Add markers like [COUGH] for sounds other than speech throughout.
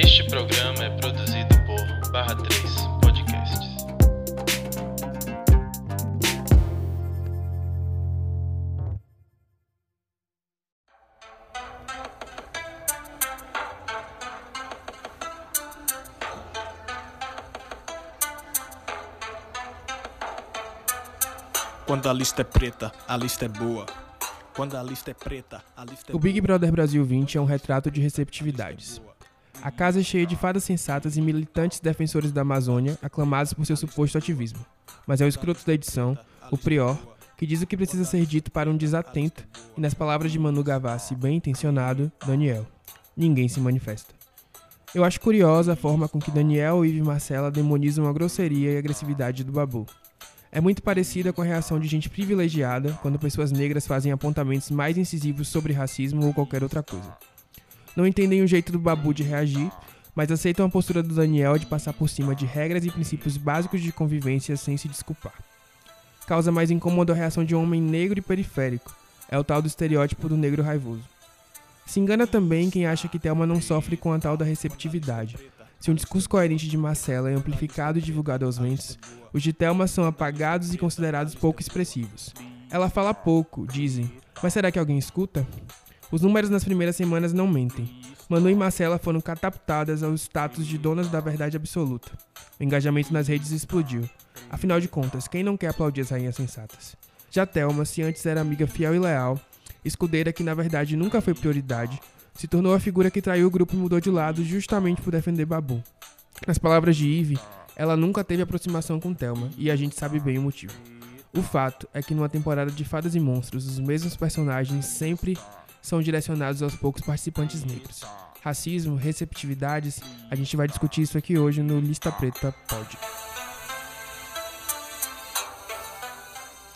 Este programa é produzido por Barra 3 Podcasts. Quando a lista é preta, a lista é boa. Quando a lista é preta, a lista é O Big Brother Brasil 20 é um retrato de receptividades. A casa é cheia de fadas sensatas e militantes defensores da Amazônia, aclamados por seu suposto ativismo. Mas é o escroto da edição, o Prior, que diz o que precisa ser dito para um desatento, e nas palavras de Manu Gavassi, bem intencionado, Daniel. Ninguém se manifesta. Eu acho curiosa a forma com que Daniel, e Marcela demonizam a grosseria e agressividade do Babu. É muito parecida com a reação de gente privilegiada quando pessoas negras fazem apontamentos mais incisivos sobre racismo ou qualquer outra coisa. Não entendem o jeito do Babu de reagir, mas aceitam a postura do Daniel de passar por cima de regras e princípios básicos de convivência sem se desculpar. Causa mais incômodo a reação de um homem negro e periférico. É o tal do estereótipo do negro raivoso. Se engana também quem acha que Thelma não sofre com a tal da receptividade. Se um discurso coerente de Marcela é amplificado e divulgado aos ventos, os de Thelma são apagados e considerados pouco expressivos. Ela fala pouco, dizem, mas será que alguém escuta? Os números nas primeiras semanas não mentem. Manu e Marcela foram catapultadas ao status de donas da verdade absoluta. O engajamento nas redes explodiu. Afinal de contas, quem não quer aplaudir as rainhas sensatas? Já Thelma, se antes era amiga fiel e leal, escudeira que na verdade nunca foi prioridade, se tornou a figura que traiu o grupo e mudou de lado justamente por defender Babu. Nas palavras de Eve, ela nunca teve aproximação com Thelma, e a gente sabe bem o motivo. O fato é que numa temporada de Fadas e Monstros, os mesmos personagens sempre são direcionados aos poucos participantes negros. Racismo, receptividades, a gente vai discutir isso aqui hoje no Lista Preta Pod.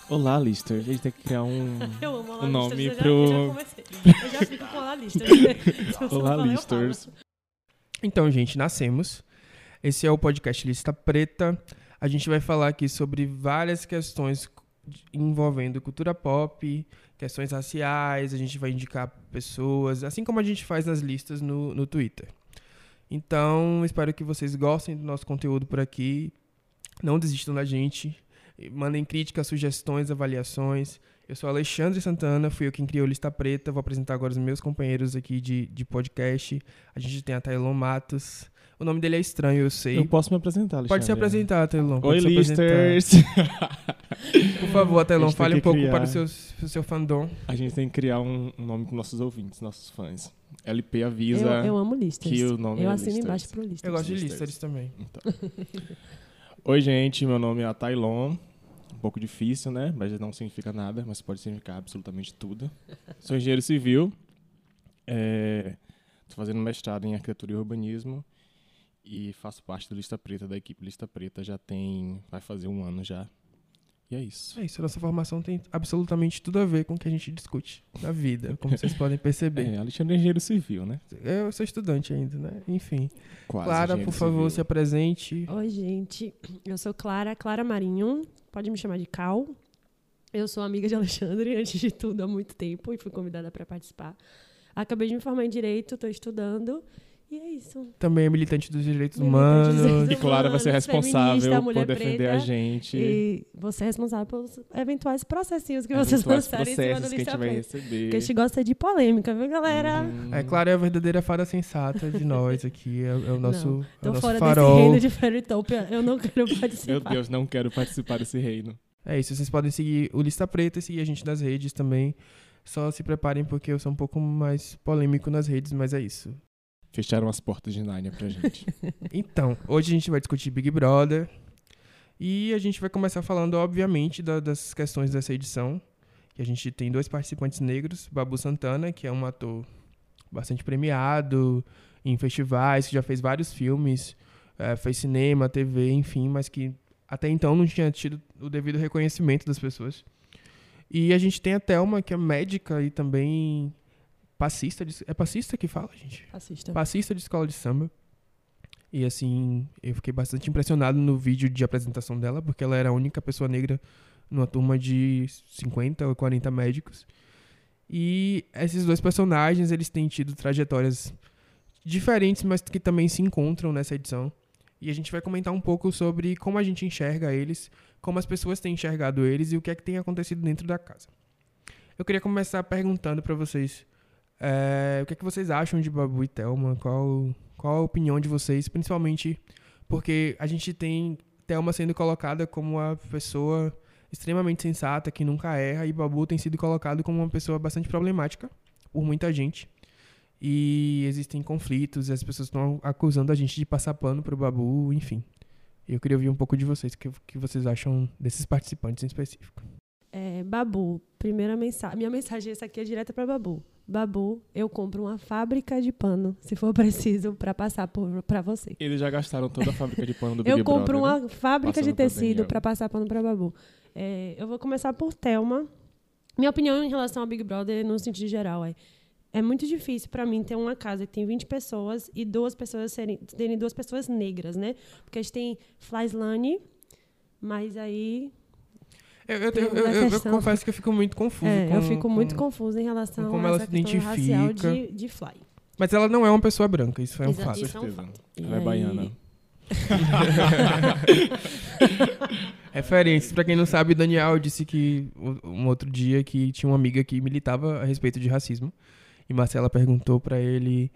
Olá, Lister. A gente tem que criar um, [LAUGHS] Eu amo Olá um nome Listers, pro. Eu já, eu já. Eu já fico com Olá você [LAUGHS] Olá, falar, Listers. Então, gente, nascemos. Esse é o podcast Lista Preta. A gente vai falar aqui sobre várias questões envolvendo cultura pop, questões raciais, a gente vai indicar pessoas, assim como a gente faz nas listas no, no Twitter. Então, espero que vocês gostem do nosso conteúdo por aqui. Não desistam da gente. Mandem críticas, sugestões, avaliações. Eu sou Alexandre Santana, fui eu quem criou Lista Preta. Vou apresentar agora os meus companheiros aqui de, de podcast. A gente tem a Tailon Matos. O nome dele é estranho, eu sei. Eu posso me apresentar, Alexandre. Pode se apresentar, Tailon. Oi. Listers. Por favor, Tailon, tem fale um pouco criar. para o seu, o seu fandom. A gente tem que criar um, um nome com nossos ouvintes, nossos fãs. LP avisa. Eu, eu amo Listers. que o nome eu é assino Listers. embaixo pro Listers. Eu gosto de Listers. listers também. Então. [LAUGHS] Oi, gente. Meu nome é Atailon. Um pouco difícil, né? Mas não significa nada, mas pode significar absolutamente tudo. Sou engenheiro civil. Estou fazendo mestrado em arquitetura e urbanismo. E faço parte do Lista Preta, da equipe Lista Preta. Já tem. Vai fazer um ano já. E é isso. É isso, a nossa formação tem absolutamente tudo a ver com o que a gente discute na vida, como vocês podem perceber. É, Alexandre é engenheiro civil, né? Eu sou estudante ainda, né? Enfim. Quase. Clara, por favor, civil. se apresente. Oi, gente. Eu sou Clara, Clara Marinho. Pode me chamar de Cal. Eu sou amiga de Alexandre, [LAUGHS] antes de tudo, há muito tempo, e fui convidada para participar. Acabei de me formar em Direito, estou estudando. E é isso. Também é militante dos direitos Militante dos humanos. E Clara vai ser responsável por defender preta. a gente. E você é responsável pelos eventuais processinhos que vocês lançarem em cima do processos que a gente lista vai preta. receber. Porque a gente gosta de polêmica, viu, galera? Hum. É, Clara é a verdadeira fada sensata de nós aqui. É, é o nosso, Não, é Tô o nosso fora farol. desse reino de Fairytopia. Eu não quero participar. Meu Deus, não quero participar desse reino. É isso, vocês podem seguir o Lista Preta e seguir a gente nas redes também. Só se preparem porque eu sou um pouco mais polêmico nas redes, mas é isso. Fecharam as portas de Nárnia pra gente. [LAUGHS] Então, hoje a gente vai discutir Big Brother. E a gente vai começar falando, obviamente, da- das questões dessa edição. Que a gente tem dois participantes negros, Babu Santana, que é um ator bastante premiado em festivais, que já fez vários filmes, eh, fez cinema, TV, enfim, mas que até então não tinha tido o devido reconhecimento das pessoas. E a gente tem a Thelma, que é médica e também passista. de- é passista que fala, gente? Assista. passista de escola de samba. E assim, eu fiquei bastante impressionado no vídeo de apresentação dela, porque ela era a única pessoa negra numa turma de 50 ou 40 médicos. E esses dois personagens, eles têm tido trajetórias diferentes, mas que também se encontram nessa edição. E a gente vai comentar um pouco sobre como a gente enxerga eles, como as pessoas têm enxergado eles e o que é que tem acontecido dentro da casa. Eu queria começar perguntando para vocês é, o que é que vocês acham de Babu e Thelma, qual, qual a opinião de vocês, principalmente porque a gente tem Thelma sendo colocada como uma pessoa extremamente sensata, que nunca erra, e Babu tem sido colocado como uma pessoa bastante problemática por muita gente. E existem conflitos, e as pessoas estão acusando a gente de passar pano pro Babu, enfim. Eu queria ouvir um pouco de vocês, o que, que vocês acham desses participantes em específico. É, Babu, primeira mensagem. Minha mensagem essa aqui é direta para Babu. Babu, eu compro uma fábrica de pano, se for [LAUGHS] preciso, para passar para você. Eles já gastaram toda a fábrica de pano do [LAUGHS] Big Eu compro Brother, uma né? fábrica Passando de tecido para passar pano para Babu. É, eu vou começar por Thelma. Minha opinião em relação ao Big Brother, no sentido geral, é é muito difícil para mim ter uma casa que tem 20 pessoas e duas pessoas serem, terem duas pessoas negras, né? Porque a gente tem Flyslane, mas aí Eu, eu, eu, eu- confesso que eu fico muito confuso. é, com, eu fico muito com- confusa em relação como a ela essa se questão racial identifica. de, de Fly. Mas ela não é uma pessoa branca, isso é um Exa- fato. isso é um certeza. fato. Ela E é baiana. [LAUGHS] Referências, pra quem não sabe, Daniel disse que um um outro dia que tinha uma amiga que militava a respeito de racismo. E Marcela perguntou pra ele,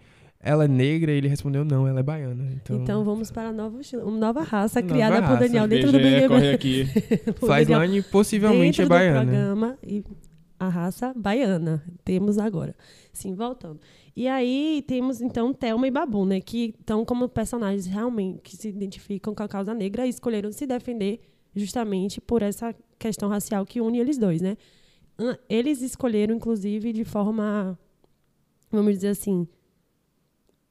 ela é negra? E ele respondeu, não, ela é baiana. Então, Então vamos para a nova, uma nova raça Nova criada por raça. Daniel dentro do Big corre aqui. [LAUGHS] por Flyslane possivelmente dentro é do baiana. programa e a raça baiana temos agora. Sim, voltando. E aí temos então Thelma e Babu, né, que estão como personagens realmente que se identificam com a causa negra e escolheram se defender justamente por essa questão racial que une eles dois, né? Eles escolheram inclusive de forma vamos dizer assim,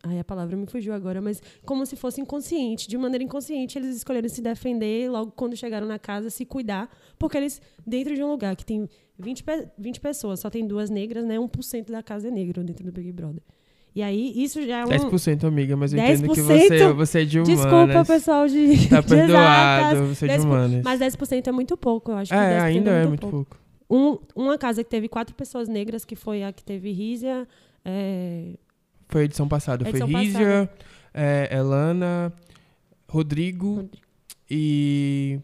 Ai, a palavra me fugiu agora, mas como se fosse inconsciente. De maneira inconsciente, eles escolheram se defender logo quando chegaram na casa, se cuidar, porque eles, dentro de um lugar que tem 20, pe- 20 pessoas, só tem duas negras, né? 1% da casa é negro dentro do Big Brother. E aí, isso já é um. 10%, amiga, mas eu entendo que 10%? você, você é de humanas. Desculpa, pessoal de. Tá de perdoado, exatas. você é de 10%, humanas. Mas 10% é muito pouco, eu acho que é, 10% ainda é muito pouco. pouco. Um, uma casa que teve quatro pessoas negras, que foi a que teve Rízia, é, Foi a edição passada. Edição Foi Rízia, é, Elana, Rodrigo e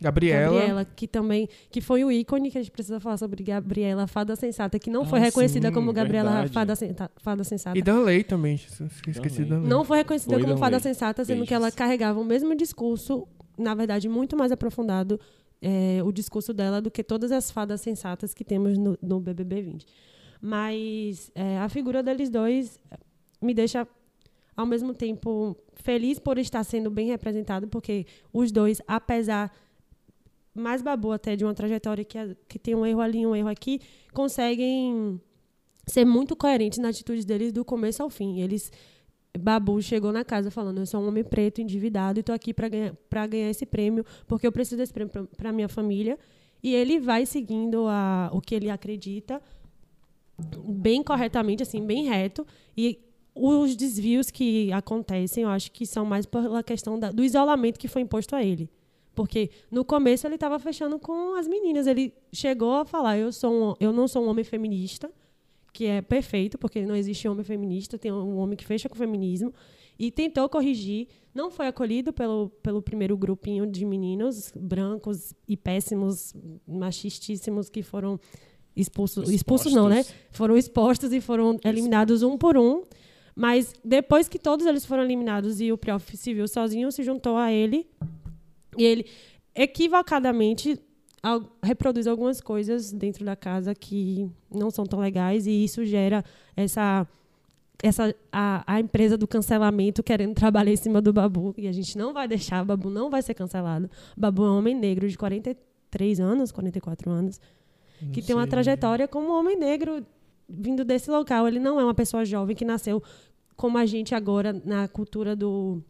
Gabriela. Gabriela, que também que foi o ícone que a gente precisa falar sobre Gabriela Fada Sensata, que não foi Ah, reconhecida sim, como Gabriela. Fada, Senta- Fada Sensata. E Danley também. Esqueci Danley. da Danley. Não foi reconhecida Foi como Danley. Fada Sensata, sendo que ela Beijos. carregava o mesmo discurso, na verdade, muito mais aprofundado é, o discurso dela do que todas as fadas sensatas que temos no, no BBB 20. Mas é, a figura deles dois me deixa, ao mesmo tempo, feliz por estar sendo bem representado, porque os dois, apesar mais babu até de uma trajetória que, que tem um erro ali, um erro aqui, conseguem ser muito coerentes na atitude deles do começo ao fim. Eles Babu chegou na casa falando: Eu sou um homem preto, endividado, e tô aqui para ganhar, ganhar esse prêmio, porque eu preciso desse prêmio para minha família. E ele vai seguindo a, o que ele acredita, bem corretamente, assim, bem reto. E os desvios que acontecem, eu acho que são mais pela questão da- do isolamento que foi imposto a ele. Porque no começo ele estava fechando com as meninas. Ele chegou a falar: eu, sou um, eu não sou um homem feminista, que é perfeito, porque não existe homem feminista, tem um homem que fecha com o feminismo. E tentou corrigir. Não foi acolhido pelo, pelo primeiro grupinho de meninos brancos e péssimos, machistíssimos, que foram expulsos. Expulsos não, né? Foram expostos e foram eliminados um por um. Mas depois que todos eles foram eliminados e o Priof se viu sozinho, se juntou a ele. E ele, equivocadamente, al- reproduz algumas coisas dentro da casa que não são tão legais. E isso gera essa. essa a, a empresa do cancelamento querendo trabalhar em cima do Babu. E a gente não vai deixar, o Babu não vai ser cancelado. Babu é um homem negro de 43 anos, 44 anos que tem uma trajetória como homem negro vindo desse local. Ele não é uma pessoa jovem que nasceu como a gente agora na cultura do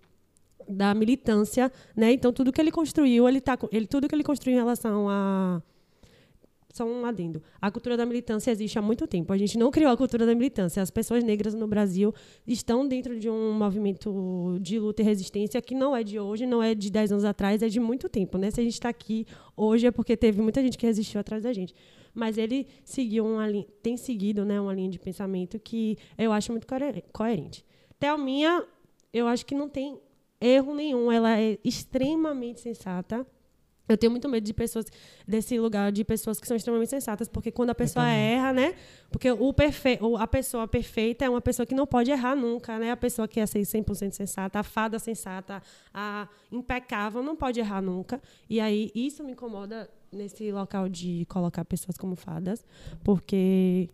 da militância, né? Então tudo que ele construiu, ele tá ele tudo que ele construiu em relação a só um adendo. A cultura da militância existe há muito tempo. A gente não criou a cultura da militância. As pessoas negras no Brasil estão dentro de um movimento de luta e resistência que não é de hoje, não é de 10 anos atrás, é de muito tempo. Né? Se a gente está aqui hoje é porque teve muita gente que resistiu atrás da gente. Mas ele seguiu uma linha, tem seguido né, uma linha de pensamento que eu acho muito coere- coerente. Thelminha, eu acho que não tem erro nenhum. Ela é extremamente sensata. Eu tenho muito medo de pessoas, desse lugar de pessoas que são extremamente sensatas, porque quando a pessoa erra, né? Porque o perfe a pessoa perfeita é uma pessoa que não pode errar nunca, né? A pessoa que é ser 100% sensata, a fada sensata, a impecável, não pode errar nunca. E aí, isso me incomoda nesse local de colocar pessoas como fadas, porque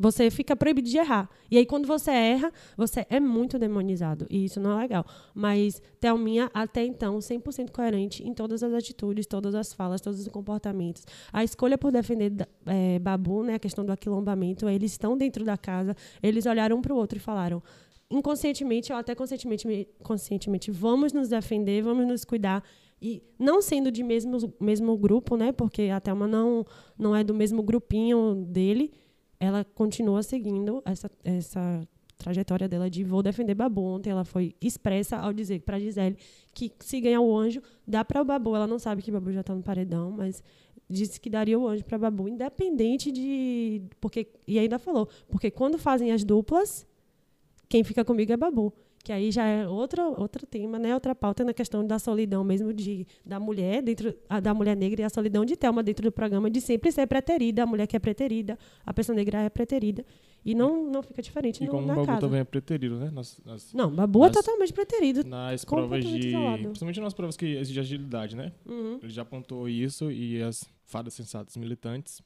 você fica proibido de errar. E aí, quando você erra, você é muito demonizado. E isso não é legal. Mas Thelminha, até então, 100% coerente em todas as atitudes, todas as falas, todos os comportamentos. A escolha por defender eh, Babu, né, a questão do aquilombamento, eles estão dentro da casa, eles olharam um para o outro e falaram inconscientemente ou até conscientemente, conscientemente, vamos nos defender, vamos nos cuidar. E não sendo de mesmo, mesmo grupo, né? Porque a Thelma não, não é do mesmo grupinho dele, ela continua seguindo essa, essa trajetória dela de vou defender Babu. Ontem ela foi expressa ao dizer para Gisele que se ganhar o anjo, dá para o Babu. Ela não sabe que Babu já está no paredão, mas disse que daria o anjo para Babu, independente de. porque E ainda falou, porque quando fazem as duplas, quem fica comigo é Babu. Que aí já é outro, outro tema, né? Outra pauta na questão da solidão mesmo de, da mulher, dentro a, da mulher negra e a solidão de Thelma dentro do programa, de sempre ser preterida, a mulher que é preterida, a pessoa negra é preterida. E não, não fica diferente E no, como o na Babu casa. também é preterido, né? Nas, nas, Não, Babu é Nas- totalmente preterido. nas provas de. isolado. Principalmente nas provas que exigem agilidade, né? Uhum. Ele já pontuou isso e as fadas sensatas militantes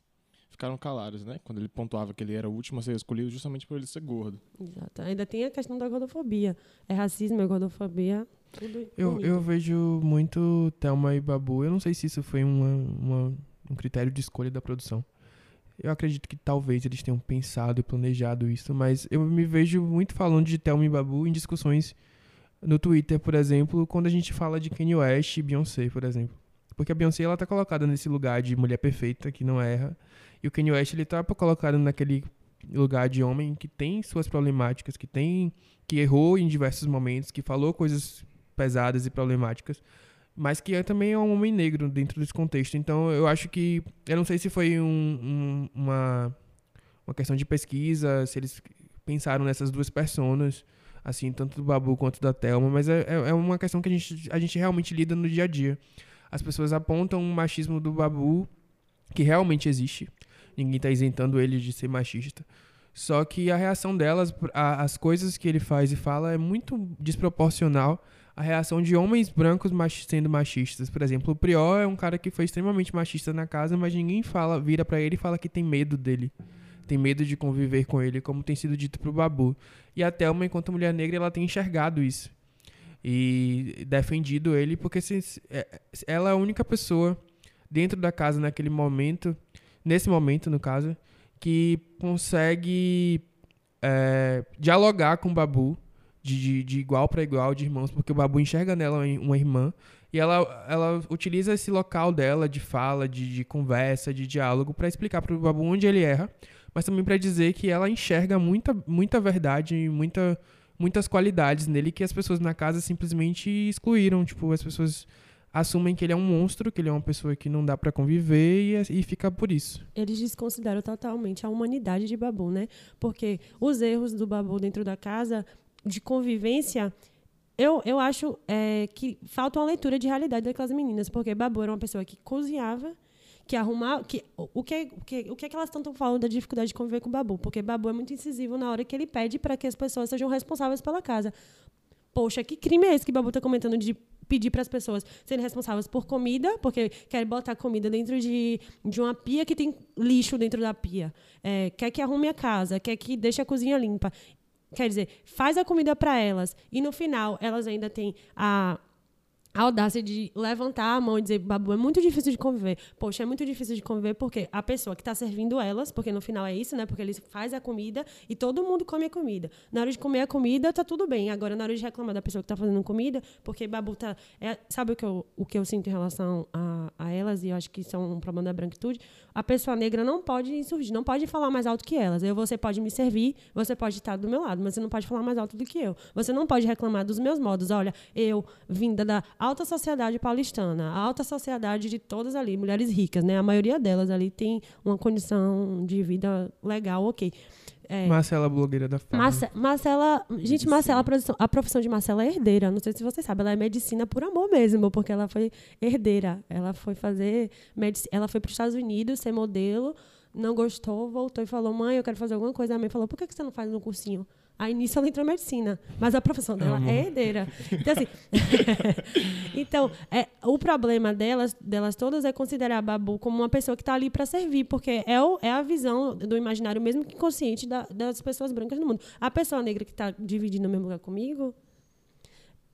ficaram caladas, né? Quando ele pontuava que ele era o último a ser escolhido justamente por ele ser gordo. Exato. Ainda tem a questão da gordofobia. É racismo, é gordofobia, tudo Eu, unido. eu vejo muito Thelma e Babu. Eu não sei se isso foi uma, uma- um critério de escolha da produção. Eu acredito que talvez eles tenham pensado e planejado isso, mas eu me vejo muito falando de Thelma e Babu em discussões no Twitter, por exemplo, quando a gente fala de Kanye West e Beyoncé, por exemplo. Porque a Beyoncé, ela tá colocada nesse lugar de mulher perfeita, que não erra. E o Kanye West, ele tá colocado naquele lugar de homem que tem suas problemáticas, que tem... Que errou em diversos momentos, que falou coisas pesadas e problemáticas, mas que é também é um homem negro dentro desse contexto. Então, eu acho que... Eu não sei se foi um- um- uma, uma questão de pesquisa, se eles pensaram nessas duas personas, assim, tanto do Babu quanto da Thelma, mas é, é- é uma questão que a gente, a gente realmente lida no dia a dia. As pessoas apontam o machismo do Babu, que realmente existe. Ninguém está isentando ele de ser machista. Só que a reação delas, as coisas que ele faz e fala, é muito desproporcional à reação de homens brancos mach- sendo machistas. Por exemplo, o Prior é um cara que foi extremamente machista na casa, mas ninguém fala, vira pra ele e fala que tem medo dele. Tem medo de conviver com ele, como tem sido dito pro Babu. E a Thelma, enquanto mulher negra, ela tem enxergado isso. E defendido ele, porque se- é- ela é a única pessoa dentro da casa naquele momento, nesse momento, no caso, que consegue é, dialogar com o Babu de, de, de igual para igual, de irmãos, porque o Babu enxerga nela uma irmã e ela, ela utiliza esse local dela de fala, de, de conversa, de diálogo para explicar para o Babu onde ele erra, mas também para dizer que ela enxerga muita, muita verdade e muita, muitas qualidades nele que as pessoas na casa simplesmente excluíram. Tipo, as pessoas assumem que ele é um monstro, que ele é uma pessoa que não dá para conviver e, é, e fica por isso. Eles desconsideram totalmente a humanidade de Babu, né? Porque os erros do Babu dentro da casa, de convivência, eu, eu acho é, que falta uma leitura de realidade daquelas meninas. Porque Babu era uma pessoa que cozinhava, que arrumava. Que, o, o que, o, que, o que, é que elas tanto falam da dificuldade de conviver com Babu? Porque Babu é muito incisivo na hora que ele pede para que as pessoas sejam responsáveis pela casa. Poxa, que crime é esse que Babu tá comentando de pedir para as pessoas serem responsáveis por comida, porque quer botar comida dentro de, de uma pia que tem lixo dentro da pia. É, quer que arrume a casa, quer que deixe a cozinha limpa. Quer dizer, faz a comida para elas e no final elas ainda têm a a audácia de levantar a mão e dizer, Babu, é muito difícil de conviver. Poxa, é muito difícil de conviver porque a pessoa que está servindo elas, porque no final é isso, né? Porque eles faz a comida e todo mundo come a comida. Na hora de comer a comida, tá tudo bem. Agora, na hora de reclamar da pessoa que está fazendo comida, porque Babu tá... é- sabe o que, eu, o que eu sinto em relação a, a elas? E eu acho que isso é um problema da branquitude. A pessoa negra não pode insurgir, não pode falar mais alto que elas. Eu, você pode me servir, você pode estar do meu lado, mas você não pode falar mais alto do que eu. Você não pode reclamar dos meus modos. Olha, eu, vinda da alta sociedade paulistana, a alta sociedade de todas ali, mulheres ricas, né? A maioria delas ali tem uma condição de vida legal, ok. É. Marcela, blogueira da Farm. Marce- Marcela, gente, Medicina. Marcela, a profissão, a profissão de Marcela é herdeira. Não sei se vocês sabem, ela é medicina por amor mesmo, porque ela foi herdeira. Ela foi fazer ela foi para os Estados Unidos ser modelo, não gostou, voltou e falou: "Mãe, eu quero fazer alguma coisa". A mãe falou: "Por que que você não faz um cursinho?" Aí nisso ela entrou em medicina, mas a profissão dela Amo. é herdeira. Então assim, [LAUGHS] então, é, o problema delas, delas todas é considerar a Babu como uma pessoa que está ali para servir, porque é, o- é a visão do imaginário, mesmo que inconsciente, da- das pessoas brancas no mundo. A pessoa negra que está dividindo o mesmo lugar comigo,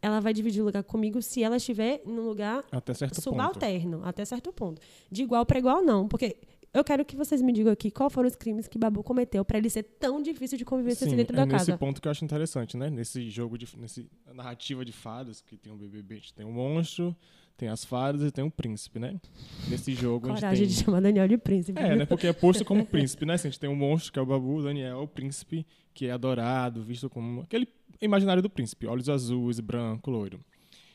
ela vai dividir o lugar comigo se ela estiver num lugar Até certo ponto. subalterno, até certo ponto. De igual para igual, não. Porque eu quero que vocês me digam aqui qual foram os crimes que Babu cometeu para ele ser tão difícil de convivência Sim, assim dentro é da nesse casa. ponto que eu acho interessante, né? Nesse jogo, de, nesse narrativa de fadas, que tem o BBB, a gente tem o monstro, tem as fadas e tem o príncipe, né? Nesse jogo a Coragem gente de chamar Daniel de príncipe. tem... É, né? Porque é posto como [LAUGHS] príncipe, né? Assim, a gente tem o monstro, que é o Babu, o Daniel, o príncipe, que é adorado, visto como aquele imaginário do príncipe, olhos azuis, branco, loiro.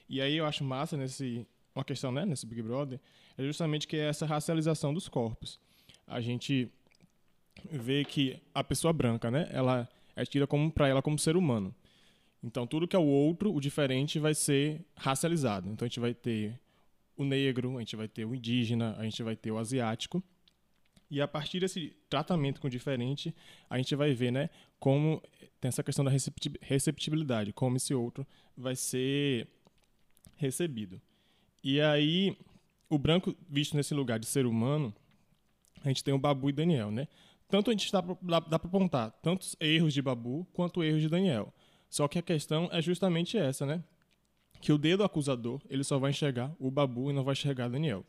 E aí eu acho massa nesse uma questão, né, nesse Big Brother, é justamente que é essa racialização dos corpos. A gente vê que a pessoa branca, né, ela é tida como para ela como ser humano. Então tudo que é o outro, o diferente vai ser racializado. Então a gente vai ter o negro, a gente vai ter o indígena, a gente vai ter o asiático. E a partir desse tratamento com o diferente, a gente vai ver, né, como tem essa questão da recepti- receptibilidade, como esse outro vai ser recebido. E aí, o branco visto nesse lugar de ser humano, a gente tem o Babu e Daniel, né? Tanto a gente dá pra, dá, dá pra apontar tantos erros de Babu quanto erros de Daniel. Só que a questão é justamente essa, né? Que o dedo acusador, ele só vai enxergar o Babu e não vai enxergar Daniel.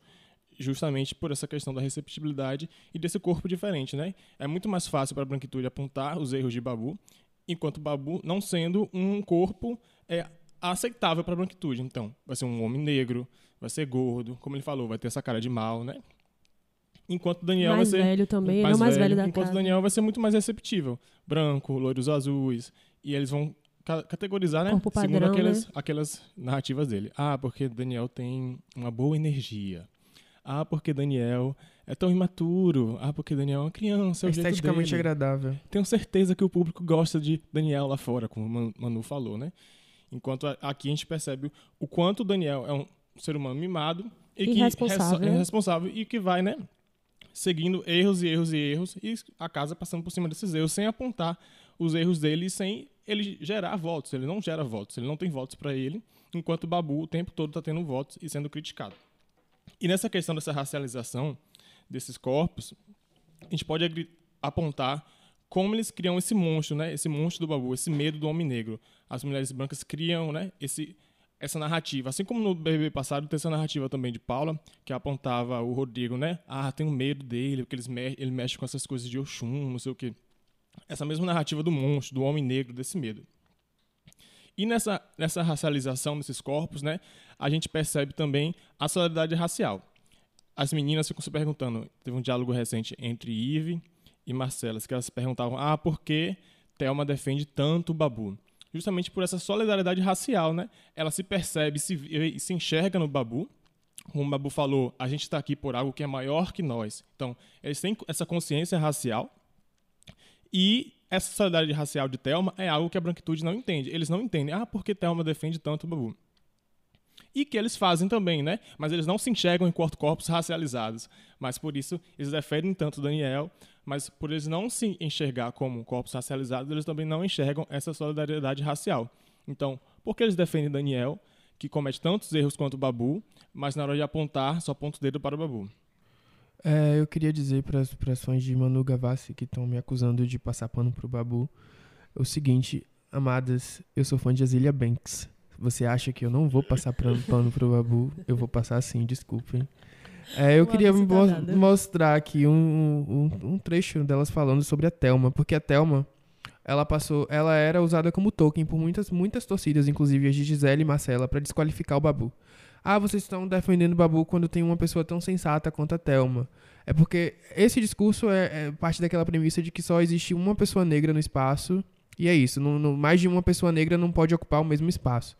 Justamente por essa questão da receptibilidade e desse corpo diferente, né? É muito mais fácil para a branquitude apontar os erros de Babu, enquanto Babu não sendo um corpo é, aceitável para a branquitude. Então, vai ser um homem negro, vai ser gordo, como ele falou, vai ter essa cara de mal, né? Enquanto Daniel mais vai ser velho também, é o mais velho, da enquanto casa. Daniel vai ser muito mais receptível. Branco, loiros azuis. E eles vão ca- categorizar, né? Corpo Segundo padrão, aquelas, né? aquelas narrativas dele. Ah, porque Daniel tem uma boa energia. Ah, porque Daniel é tão imaturo. Ah, porque Daniel é uma criança. É o jeito Esteticamente dele. agradável. Tenho certeza que o público gosta de Daniel lá fora, como o Man- Manu falou, né? Enquanto aqui a gente percebe o quanto o Daniel é um ser humano mimado e que Irresponsável. é irresponsável e que vai, né? Seguindo erros e erros e erros e a casa passando por cima desses erros sem apontar os erros dele e sem ele gerar votos. Ele não gera votos, ele não tem votos para ele, enquanto o Babu o tempo todo está tendo votos e sendo criticado. E nessa questão dessa racialização desses corpos, a gente pode apontar como eles criam esse monstro, né? Esse monstro do babu, esse medo do homem negro. As mulheres brancas criam, né? Esse essa narrativa, assim como no BBB passado tem essa narrativa também de Paula, que apontava o Rodrigo, né? Ah, tenho medo dele, porque eles me ele mexe com essas coisas de Oxum, não sei o quê. Essa mesma narrativa do monstro, do homem negro, desse medo. E nessa, nessa racialização desses corpos, né, a gente percebe também a solidariedade racial. As meninas ficam se perguntando, teve um diálogo recente entre Ive e Marcela, que elas se perguntavam, ah, por que Thelma defende tanto o Babu? Justamente por essa solidariedade racial, né? Ela se percebe, se, se enxerga no Babu, como o Babu falou, a gente está aqui por algo que é maior que nós. Então, eles têm essa consciência racial e essa solidariedade racial de Thelma é algo que a branquitude não entende. Eles não entendem, ah, por que Thelma defende tanto o Babu? E que eles fazem também, né? Mas eles não se enxergam enquanto corpos racializados. Mas por isso eles defendem tanto Daniel, mas por eles não se enxergar como corpos racializados, eles também não enxergam essa solidariedade racial. Então, por que eles defendem Daniel, que comete tantos erros quanto o Babu, mas na hora de apontar, só aponta o dedo para o Babu? É, eu queria dizer para as fãs de Manu Gavassi que estão me acusando de passar pano pro Babu o seguinte, amadas, eu sou fã de Azilia Banks. Você acha que eu não vou passar pano, pano pro Babu? Eu vou passar sim, desculpem. É, eu Uma queria mo- mostrar aqui um, um, um trecho delas falando sobre a Thelma, porque a Thelma, ela passou, ela era usada como token por muitas, muitas torcidas, inclusive as de Gisele e Marcela, para desqualificar o Babu. Ah, vocês estão defendendo o Babu quando tem uma pessoa tão sensata quanto a Thelma. É porque esse discurso é, é parte daquela premissa de que só existe uma pessoa negra no espaço e é isso. Não, não- mais de uma pessoa negra não pode ocupar o mesmo espaço.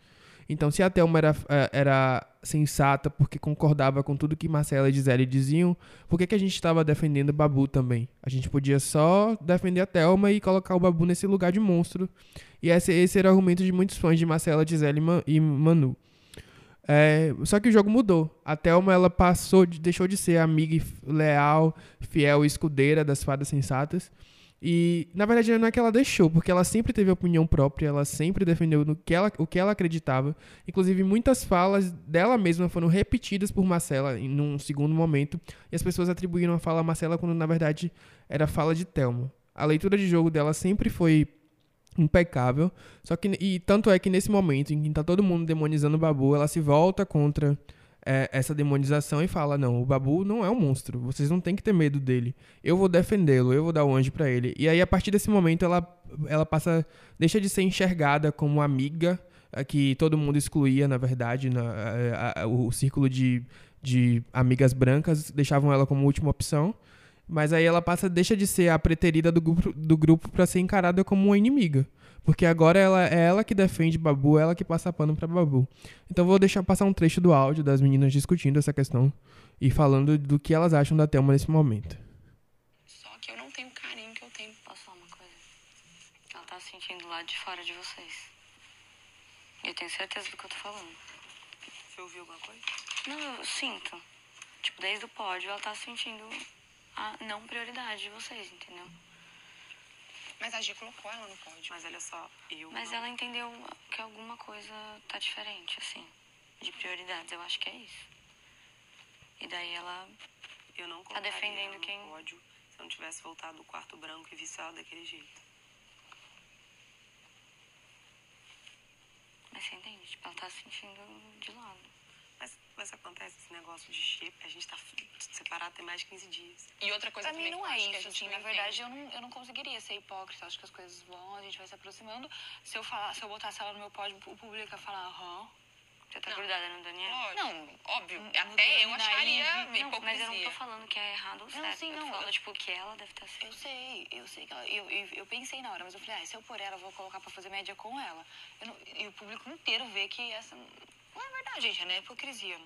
Então, se a Thelma era, eh, era sensata porque concordava com tudo que Marcela e Gisele diziam, por que, que a gente estava defendendo o Babu também? A gente podia só defender a Thelma e colocar o Babu nesse lugar de monstro. E esse, esse era o argumento de muitos fãs de Marcela, Gisele e Ma- Manu. É, só que o jogo mudou. A Thelma ela passou, de- deixou de ser amiga leal, fiel e escudeira das fadas sensatas. E, na verdade, não é que ela deixou, porque ela sempre teve opinião própria, ela sempre defendeu no que ela, o que ela acreditava. Inclusive, muitas falas dela mesma foram repetidas por Marcela em um segundo momento, e as pessoas atribuíram a fala a Marcela quando, na verdade, era fala de Thelma. A leitura de jogo dela sempre foi impecável, só que e tanto é que nesse momento em que tá todo mundo demonizando o Babu, ela se volta contra é, essa demonização e fala: "Não, o Babu não é um monstro. Vocês não têm que ter medo dele. Eu vou defendê-lo, eu vou dar o anjo pra ele". E aí a partir desse momento ela ela passa deixa de ser enxergada como amiga a que todo mundo excluía, na verdade, na, a- a- o círculo de, de amigas brancas deixavam ela como última opção. Mas aí ela passa, deixa de ser a preterida do grupo, do grupo para ser encarada como uma inimiga. Porque agora ela, é ela que defende Babu, ela que passa pano pra Babu. Então vou deixar passar um trecho do áudio das meninas discutindo essa questão e falando do que elas acham da Thelma nesse momento. Só que eu não tenho o carinho que eu tenho. Posso falar uma coisa? Ela tá sentindo lá de fora de vocês. Eu tenho certeza do que eu tô falando. Você ouviu alguma coisa? Não, eu sinto. Tipo, desde o pódio ela tá sentindo a não prioridade de vocês, entendeu? Mas a G colocou ela no pódio. Mas olha só, eu. Mas ela entendeu que alguma coisa tá diferente, assim, de prioridades. Eu acho que é isso. E daí ela. Eu não tá defendendo quem- pódio se eu não tivesse voltado do quarto branco e visto ela daquele jeito. Mas você entende? Tipo, ela tá sentindo de lado. Mas, mas acontece esse negócio de chip, a gente tá separado tem mais de 15 dias. E outra coisa Pra mim também não eu é isso, assim, não na verdade eu não, eu não conseguiria ser hipócrita, acho que as coisas vão, a gente vai se aproximando. Se eu falar, se eu botasse ela no meu pódio, o público ia falar, aham. Você tá Não. grudada no Daniel? Lógico, Não, óbvio. no Até eu acharia hipocrisia. Não, mas eu não tô falando que é errado ou Não, certo. sim, eu tô não, falando, eu- tipo, que ela deve estar Eu sendo. sei, eu sei que ela, eu, eu, eu pensei na hora, mas eu falei, ah, se eu por ela, eu vou colocar pra fazer média com ela. Eu não- e o público inteiro vê que essa não é verdade, gente, não é hipocrisia.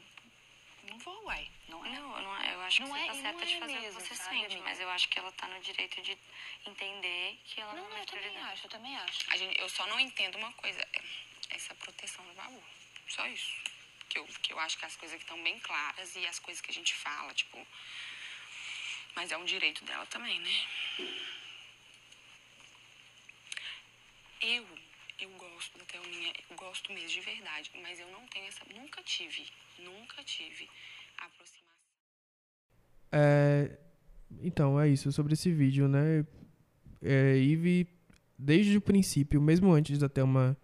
Não vou, uai. Não é. Não, eu, não, eu acho que Não você é- tá certa de é fazer mesmo, o que você sabe, sente, mas eu acho que ela tá no direito de entender que ela não, Não, não, é eu também acho, eu também acho. A gente, eu só não entendo uma coisa, é essa proteção do babu. Só isso. Que eu, que eu acho que as coisas que estão bem claras e as coisas que a gente fala, tipo. Mas é um direito dela também, né? Eu, eu gosto da Thelminha, eu gosto mesmo de verdade, mas eu não tenho essa. Nunca tive, nunca tive aproximação. É, então, é isso sobre esse vídeo, né? É, Eve, desde o princípio, mesmo antes da Thelma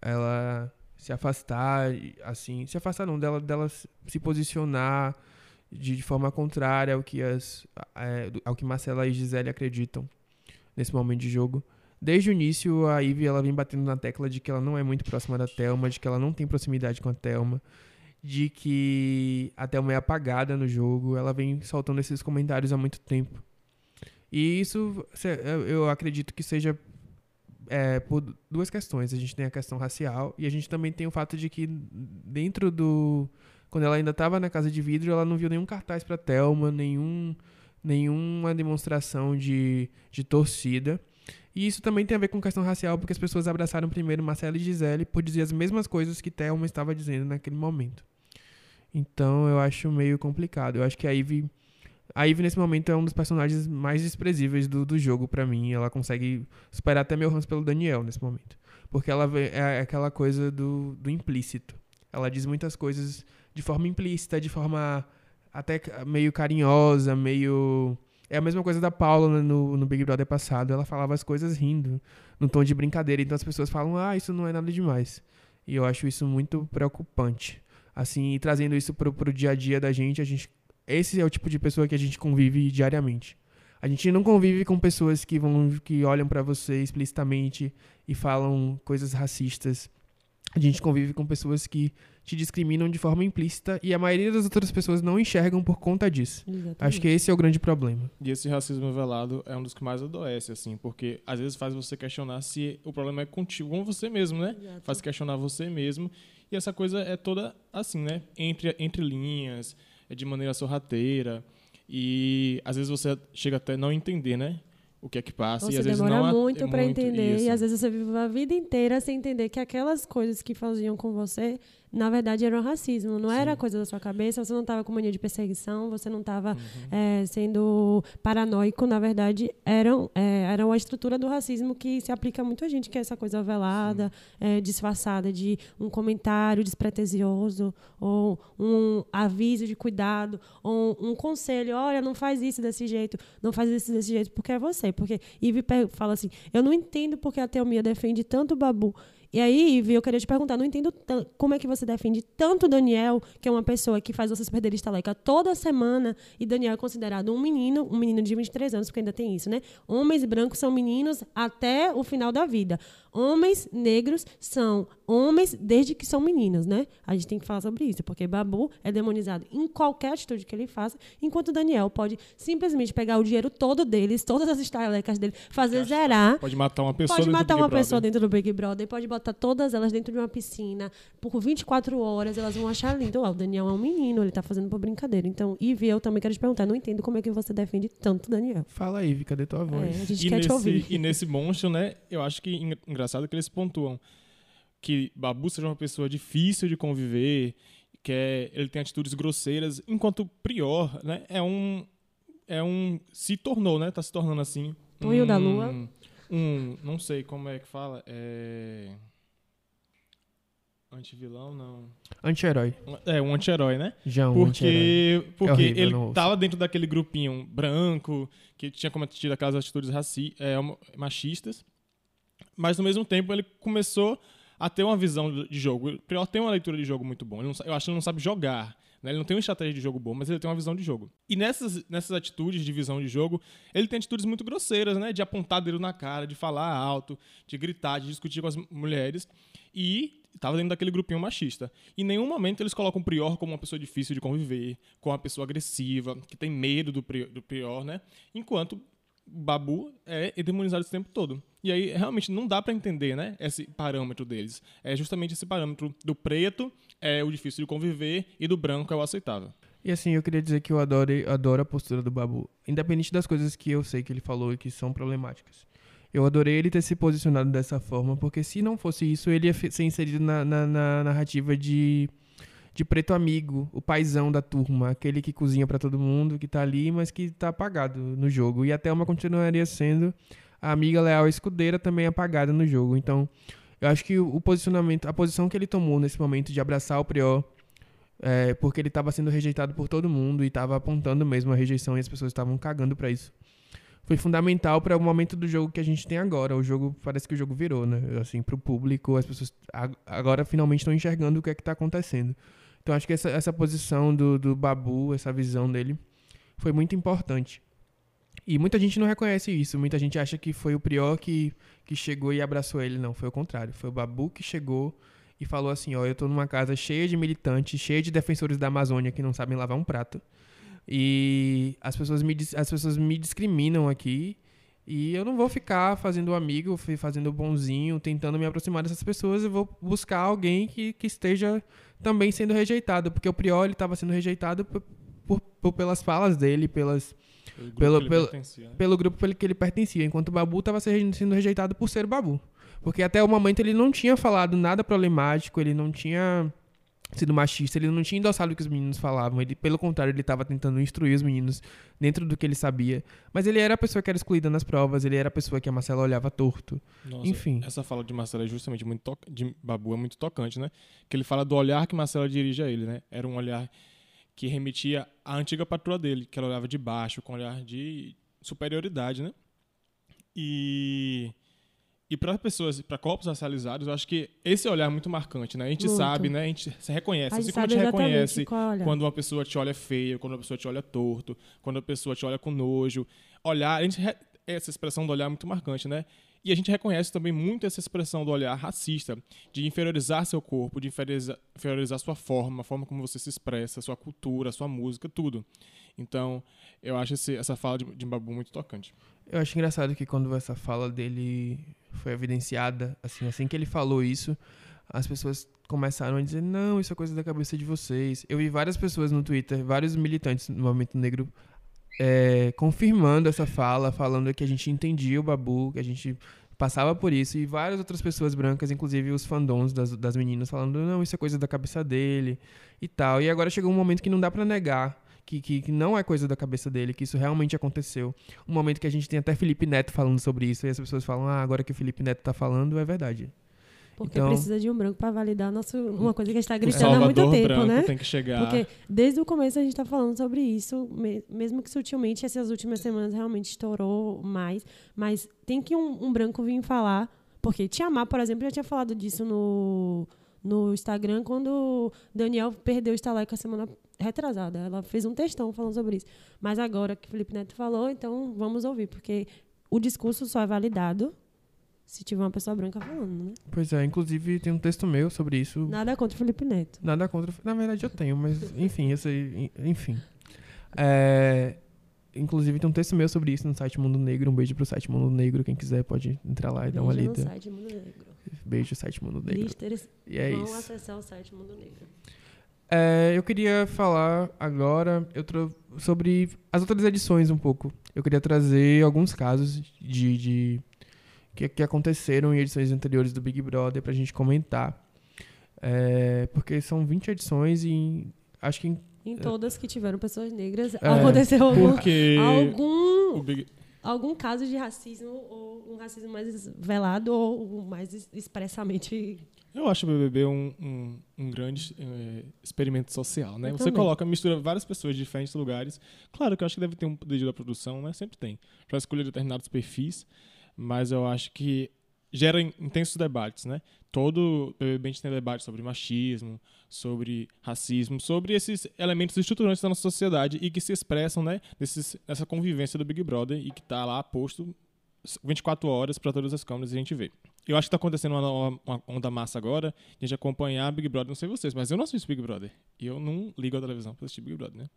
ela se afastar, assim, se afastar não, dela, dela se- posicionar de, de forma contrária ao que, as, é, ao que Marcela e Gisele acreditam nesse momento de jogo. Desde o início, a Ivy ela vem batendo na tecla de que ela não é muito próxima da Thelma, de que ela não tem proximidade com a Thelma, de que a Thelma é apagada no jogo. Ela vem soltando esses comentários há muito tempo. E isso eu acredito que seja é, por duas questões. A gente tem a questão racial e a gente também tem o fato de que dentro do. Quando ela ainda estava na casa de vidro, ela não viu nenhum cartaz para Thelma, nenhum, nenhuma demonstração de, de torcida. E isso também tem a ver com questão racial, porque as pessoas abraçaram primeiro Marcela e Gisele por dizer as mesmas coisas que Thelma estava dizendo naquele momento. Então eu acho meio complicado. Eu acho que a Ivy. A Ivy, nesse momento, é um dos personagens mais desprezíveis do, do jogo pra mim. Ela consegue superar até meu ranço pelo Daniel nesse momento. Porque ela é aquela coisa do, do implícito. Ela diz muitas coisas de forma implícita, de forma até meio carinhosa, meio. É a mesma coisa da Paula né, no, no Big Brother passado. Ela falava as coisas rindo, num tom de brincadeira. Então as pessoas falam, ah, isso não é nada demais. E eu acho isso muito preocupante. Assim, trazendo isso pro, pro dia a dia da gente, a gente. Esse é o tipo de pessoa que a gente convive diariamente. A gente não convive com pessoas que vão que olham pra você explicitamente e falam coisas racistas. A gente convive com pessoas que te discriminam de forma implícita e a maioria das outras pessoas não enxergam por conta disso. Exatamente. Acho que esse é o grande problema. E esse racismo velado é um dos que mais adoece, assim, porque às vezes faz você questionar se o problema é contigo, com você mesmo, né? Exato. Faz questionar você mesmo. E essa coisa é toda assim, né? Entre, entre linhas, é de maneira sorrateira. E às vezes você chega até não entender, né? O que é que passa. e Você às vezes demora não muito é pra entender isso. e às vezes você vive a vida inteira sem entender que aquelas coisas que faziam com você, na verdade, eram racismo. Não era coisa da sua cabeça, você não estava com mania de perseguição, você não estava Uhum. sendo paranoico. Na verdade, eram, é, era uma estrutura do racismo que se aplica a muita gente, que é essa coisa velada, é, disfarçada de um comentário despretensioso, ou um aviso de cuidado, ou um conselho: olha, não faz isso desse jeito, não faz isso desse jeito, porque é você. Porque pe- fala assim: eu não entendo porque a Teomia defende tanto o Babu. E aí, Ive, eu queria te perguntar, não entendo como é que você defende tanto Daniel, que é uma pessoa que faz vocês perderem estaleca toda semana, e Daniel é considerado um menino, um menino de 23 anos, porque ainda tem isso, né? Homens brancos são meninos até o final da vida. Homens negros são homens desde que são meninos, né? A gente tem que falar sobre isso, porque Babu é demonizado em qualquer atitude que ele faça, enquanto Daniel pode simplesmente pegar o dinheiro todo deles, todas as estalecas dele, fazer zerar Pode matar uma pessoa Pode dentro do matar Big uma Brother. pessoa dentro do Big Brother, pode botar todas elas dentro de uma piscina por 24 horas, elas vão achar lindo. Ó, o Daniel é um menino, ele tá fazendo por brincadeira. Então, Ivy, eu também quero te perguntar, não entendo como é que você defende tanto o Daniel. Fala aí, Vi, cadê tua É, voz? a gente E quer te ouvir. nesse, e nesse monstro, né? Eu acho que en- engraçado que eles pontuam que Babu seja uma pessoa difícil de conviver, que é, ele tem atitudes grosseiras, enquanto Prior, né? É um, é um, se tornou, né? Tá se tornando assim. Tonho um, da Lua. Um, não sei como é que fala, é antivilão, não. Anti-herói. É um anti-herói, né? João, um anti-herói. Porque, porque horrível, eu ele tava dentro daquele grupinho branco, que tinha cometido aquelas atitudes raci é, machistas, mas no mesmo tempo ele começou a ter uma visão de jogo. O Prior tem uma leitura de jogo muito bom. Não eu acho que ele não sabe jogar. né? Ele não tem uma estratégia de jogo boa, mas ele tem uma visão de jogo. E nessas, nessas atitudes de visão de jogo, ele tem atitudes muito grosseiras, né? De apontar dedo na cara, de falar alto, de gritar, de discutir com as mulheres. E estava dentro daquele grupinho machista. Em nenhum momento eles colocam o Prior como uma pessoa difícil de conviver, como uma pessoa agressiva, que tem medo do Prior, do Prior né? Enquanto Babu é demonizado esse tempo todo. E aí, realmente, não dá pra entender, né? Esse parâmetro deles. É justamente esse parâmetro do preto é o difícil de conviver e do branco é o aceitável. E assim, eu queria dizer que eu adoro, adoro a postura do Babu. Independente das coisas que eu sei que ele falou e que são problemáticas. Eu adorei ele ter se posicionado dessa forma, porque se não fosse isso, ele ia ser inserido na, na- na narrativa de, de preto amigo, o paizão da turma, aquele que cozinha pra todo mundo, que tá ali, mas que tá apagado no jogo. E a Thelma continuaria sendo a amiga leal escudeira também apagada no jogo. Então, eu acho que o, o posicionamento, a posição que ele tomou nesse momento de abraçar o Prior, é, porque ele estava sendo rejeitado por todo mundo e estava apontando mesmo a rejeição e as pessoas estavam cagando pra isso. Foi fundamental para o momento do jogo que a gente tem agora. O jogo parece que o jogo virou, né? Assim, pro público, as pessoas ag- agora finalmente estão enxergando o que é que tá acontecendo. Então acho que essa, essa posição do, do Babu, essa visão dele, foi muito importante. E muita gente não reconhece isso. Muita gente acha que foi o Prior que, que chegou e abraçou ele. Não, foi o contrário. Foi o Babu que chegou e falou assim: Ó, eu tô numa casa cheia de militantes, cheia de defensores da Amazônia que não sabem lavar um prato. E as pessoas me, as pessoas me discriminam aqui. E eu não vou ficar fazendo amigo, fazendo bonzinho, tentando me aproximar dessas pessoas. Eu vou buscar alguém que, que esteja também sendo rejeitado. Porque o Prior ele estava sendo rejeitado por, por- por- pelas falas dele, pelas, grupo Pelo- ele pelo- pertencia, né? pelo grupo pelo que ele pertencia, enquanto o Babu estava sendo rejeitado por ser o Babu. Porque até o momento ele não tinha falado nada problemático, ele não tinha sido machista, ele não tinha endossado o que os meninos falavam, ele, pelo contrário, ele estava tentando instruir os meninos dentro do que ele sabia. Mas ele era a pessoa que era excluída nas provas, ele era a pessoa que a Marcela olhava torto. Nossa, Enfim. Essa fala de Marcelo é justamente muito to- de Babu é muito tocante, né? Que ele fala do olhar que Marcelo dirige a ele, né? Era um olhar que remetia à antiga patroa dele, que ela olhava de baixo, com um olhar de superioridade, né? E e para pessoas, para corpos racializados, eu acho que esse olhar é muito marcante, né? A gente Muito. sabe, né? A gente se reconhece, A gente assim como a gente reconhece é quando uma pessoa te olha feia, quando uma pessoa te olha torto, quando a pessoa te olha com nojo. Olhar, a gente re- essa expressão do olhar é muito marcante, né? E a gente reconhece também muito essa expressão do olhar racista, de inferiorizar seu corpo, de inferiorizar, inferiorizar sua forma, a forma como você se expressa, sua cultura, sua música, tudo. Então, eu acho esse, essa fala de, de Babu muito tocante. Eu acho engraçado que quando essa fala dele foi evidenciada, assim, assim que ele falou isso, as pessoas começaram a dizer, não, isso é coisa da cabeça de vocês. Eu vi várias pessoas no Twitter, vários militantes do movimento negro é, confirmando essa fala, falando que a gente entendia o Babu, que a gente passava por isso, e várias outras pessoas brancas, inclusive os fandoms das, das meninas, falando, não, isso é coisa da cabeça dele e tal. E agora chegou um momento que não dá para negar que, que, que, não é coisa da cabeça dele, que isso realmente aconteceu. Um momento que a gente tem até Felipe Neto falando sobre isso, e as pessoas falam, ah, agora que o Felipe Neto tá falando, é verdade. Porque Então- precisa de um branco para validar nosso, uma coisa que a gente está O gritando há muito tempo, né? tem que chegar. Porque desde o começo a gente está falando sobre isso, me- mesmo que sutilmente essas últimas semanas realmente estourou mais, mas tem que um, um branco vir falar, porque Tiamar, por exemplo, já tinha falado disso no, no Instagram quando Daniel perdeu o Staleca semana retrasada. Ela fez um textão falando sobre isso. Mas agora que Felipe Neto falou, então vamos ouvir, porque o discurso só é validado se tiver uma pessoa branca falando, né? Pois é, inclusive tem um texto meu sobre isso. Nada contra o Felipe Neto. Nada contra. Na verdade eu tenho, mas [LAUGHS] enfim, eu sei. Enfim. É, inclusive tem um texto meu sobre isso no site Mundo Negro. Um beijo pro site Mundo Negro. Quem quiser pode entrar lá e dar uma Veja no lida. site Mundo Negro. Beijo, site Mundo Negro. E é vão isso. acessar o site Mundo Negro. É, eu queria falar agora sobre as outras edições um pouco. Eu queria trazer alguns casos de, de- que, que aconteceram em edições anteriores do Big Brother pra gente comentar. É, porque são 20 edições e acho que em- Em todas que tiveram pessoas negras, É, aconteceu algum, Porque o algum, Big, algum caso de racismo, ou um racismo mais velado, ou mais es- expressamente. Eu acho o BBB um, um, um grande eh, experimento social, né? Eu Você também. coloca, mistura várias pessoas de diferentes lugares. Claro que eu acho que deve ter um poder da produção, né? Sempre tem. Para escolher determinados perfis. Mas eu acho que gera in- intensos debates, né? Todo BBB a gente tem debate sobre machismo, sobre racismo, sobre esses elementos estruturantes da nossa sociedade e que se expressam, né? Nesses, nessa convivência do Big Brother e que tá lá posto 24 horas para todas as câmeras e a gente vê. Eu acho que tá acontecendo uma, uma- onda massa agora, de a gente acompanhar Big Brother, não sei vocês, mas eu não assisto Big Brother. E eu não ligo a televisão pra assistir Big Brother, né?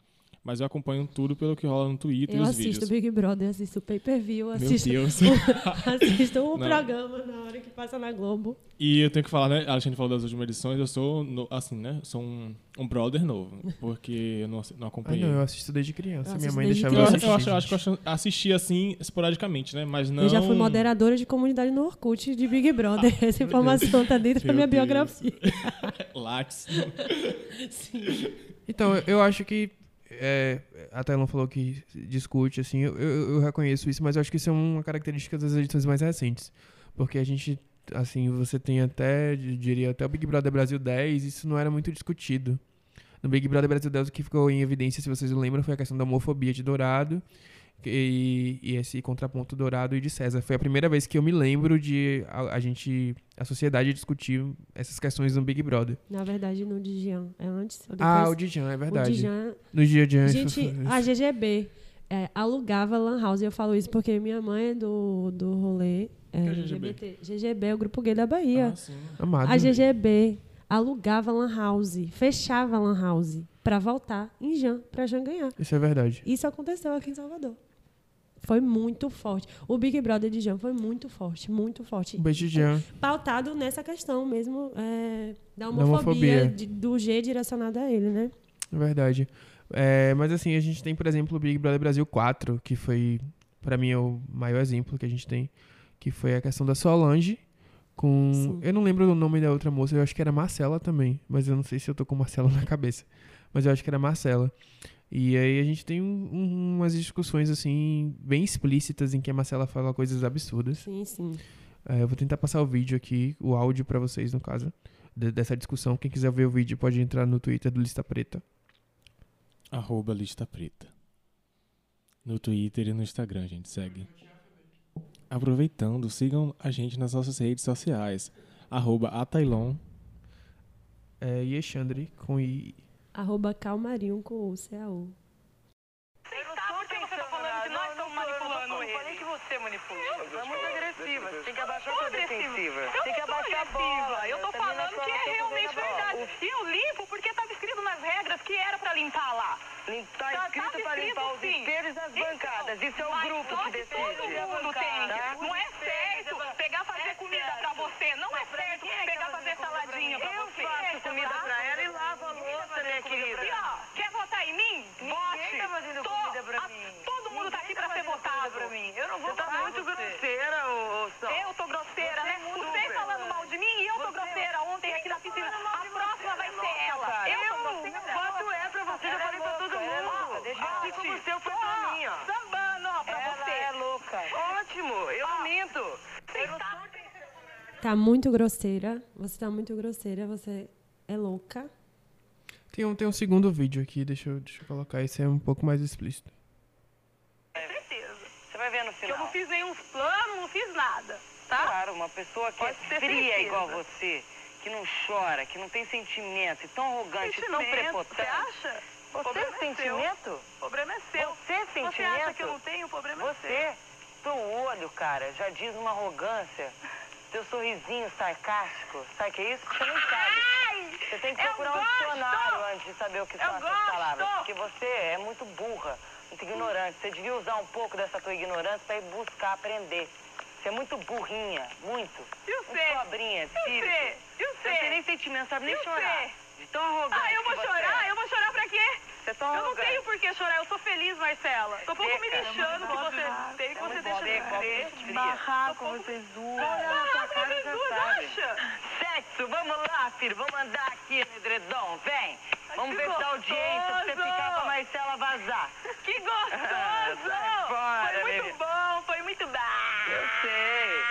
Mas eu acompanho tudo pelo que rola no Twitter Eu e os assisto vídeos. Big Brother, assisto o pay-per-view, Meu assisto, Deus. [LAUGHS] assisto o [LAUGHS] Não. programa na hora que passa na Globo. E eu tenho que falar, né? A Alexandre falou das últimas edições, eu sou, no- assim, né? Sou um, um brother novo, porque eu não, não Ah, acompanhei. não, eu assisto desde criança. Eu Minha assisto mãe deixava Eu, eu acho- assistir. eu acho, eu acho que gente. eu assisti assim, esporadicamente, né? Mas não. Eu já fui moderadora de comunidade no Orkut de Big Brother. [LAUGHS] Essa informação tá dentro da Meu minha Deus. biografia. Lattes. Então, eu- eu acho que. É, a Taylor falou que discute, assim, eu, eu, eu reconheço isso, mas eu acho que isso é uma característica das edições mais recentes. Porque a gente, assim, você tem até, diria, até o Big Brother Brasil 10, isso não era muito discutido. No Big Brother Brasil 10, o que ficou em evidência, se vocês lembram, foi a questão da homofobia de Dourado e, e esse contraponto Dourado e de César. Foi a primeira vez que eu me lembro de a, a gente, a sociedade discutir essas questões no Big Brother. Na verdade, no Dijan. É antes ou depois? Ah, o Dijan, é O verdade. Dijan No dia de antes. Gente, a GGB é, alugava Lan House. E eu falo isso porque minha mãe é do, do rolê é, é GGB? LGBT. GGB é o Grupo Gay da Bahia. Ah, sim. Amado. a GGB alugava Lan House, fechava Lan House pra voltar em Jan, pra Jan ganhar. Isso é verdade. Isso aconteceu aqui em Salvador. Foi muito forte. O Big Brother de Jan foi muito forte, muito forte. Um beijo, Jean. Pautado nessa questão mesmo é, da Da homofobia, homofobia. de- do G direcionado a ele, né? É verdade. É, mas assim, a gente tem, por exemplo, o Big Brother Brasil 4, que foi, pra mim, é o maior exemplo que a gente tem, que foi a questão da Solange com... Sim. Eu não lembro o nome da outra moça, eu acho que era Marcela também, mas eu não sei se eu tô com Marcela na cabeça. Mas eu acho que era Marcela. E aí a gente tem um- um- umas discussões, assim, bem explícitas em que a Marcela fala coisas absurdas. Sim, sim. É, eu vou tentar passar o vídeo aqui, o áudio pra vocês, no caso, de- dessa discussão. Quem quiser ver o vídeo pode entrar no Twitter do Lista Preta. Arroba Lista Preta. No Twitter e no Instagram, gente, segue. Aproveitando, sigam a gente nas nossas redes sociais. Arroba Atailon. É, e Alexandre com I. Arroba Calmarinho com o CAU. Tá porque você falando que nós estamos manipulando ele. Eu falei que você manipulou. É muito agressiva. Você tem que abaixar defensiva. Eu Tem que abaixar a agressiva. bola. Eu tô falando que é realmente verdade. E eu limpo porque estava escrito nas regras que era pra limpar lá. Lim- Tá escrito pra limpar os espelhos das Então, bancadas. Isso é o grupo que que decide. Todo mundo tem. Tá? Não é certo pegar fazer comida pra você. Não é certo pegar fazer saladinha pra Eu você. faço comida tá? pra ela e lavo a louça, minha querida. E ó, quer votar em mim? Vote. tá fazendo Tô- comida pra a- mim. Todo mundo tá aqui pra ser votado. pra mim. Eu não vou Você tá fazer muito muito grosseira, ô, ô Sol. Eu tô grosseira, Você né? é muito Vocês super. falando mal de mim e eu tô Você- grosseira ontem aqui na piscina. A próxima vai ser ela. Cara, Eu eu tô grosseira. voto é pra você, já Ela é falei pra todo louca, ela é mundo. louca, deixa Assim eu como o assistir. seu foi Ó, pra mim, ó. Sambando, ó, pra Ela você. é louca. Ótimo, eu não minto. Eu não sou Tá muito grosseira. Você tá muito grosseira. Você é louca. Tem um, tem um segundo vídeo aqui, deixa eu, deixa eu colocar. Esse é um pouco mais explícito. certeza. Você vai ver no Que eu não final. fiz nenhum plano, não fiz nada. Tá? Claro, uma pessoa que Pode é fria certeza. igual você, que não chora, que não tem sentimento, e tão arrogante, tão Sentimento, prepotente. Você acha? Você problema é é sentimento? O problema é seu. Você é sentimento? Você acha que eu não tenho? O problema é seu. Você, teu olho, cara, já diz uma arrogância. Teu sorrisinho sarcástico, sabe o que é isso? Você não sabe. Ai, Você tem que eu procurar um dicionário antes de saber o que Eu são essas gosto! palavras. Porque você é muito burra, muito ignorante. Você devia usar um pouco dessa tua ignorância para ir buscar aprender. Você é muito burrinha, muito. E Muito você? pobrinha, E espírito. você? E Você não tem nem sentimento, sabe nem E chorar. você? De tão arrogante Ah, eu vou chorar? é. Eu vou chorar pra quê? Você é tão Eu não tenho por que chorar, eu sou feliz, Marcela. Tô pouco me Seca. lixando que você tem, que É você deixa de é fria. Barraco, vocês duas. Barraco, vocês duas, acha? Sexo, vamos lá, filho. Vamos andar aqui no edredom, vem. Vamos ver se dá audiência pra você ficar pra Marcela vazar. Que [LAUGHS] gostoso! Foi muito bom, foi muito bom. Eu sei.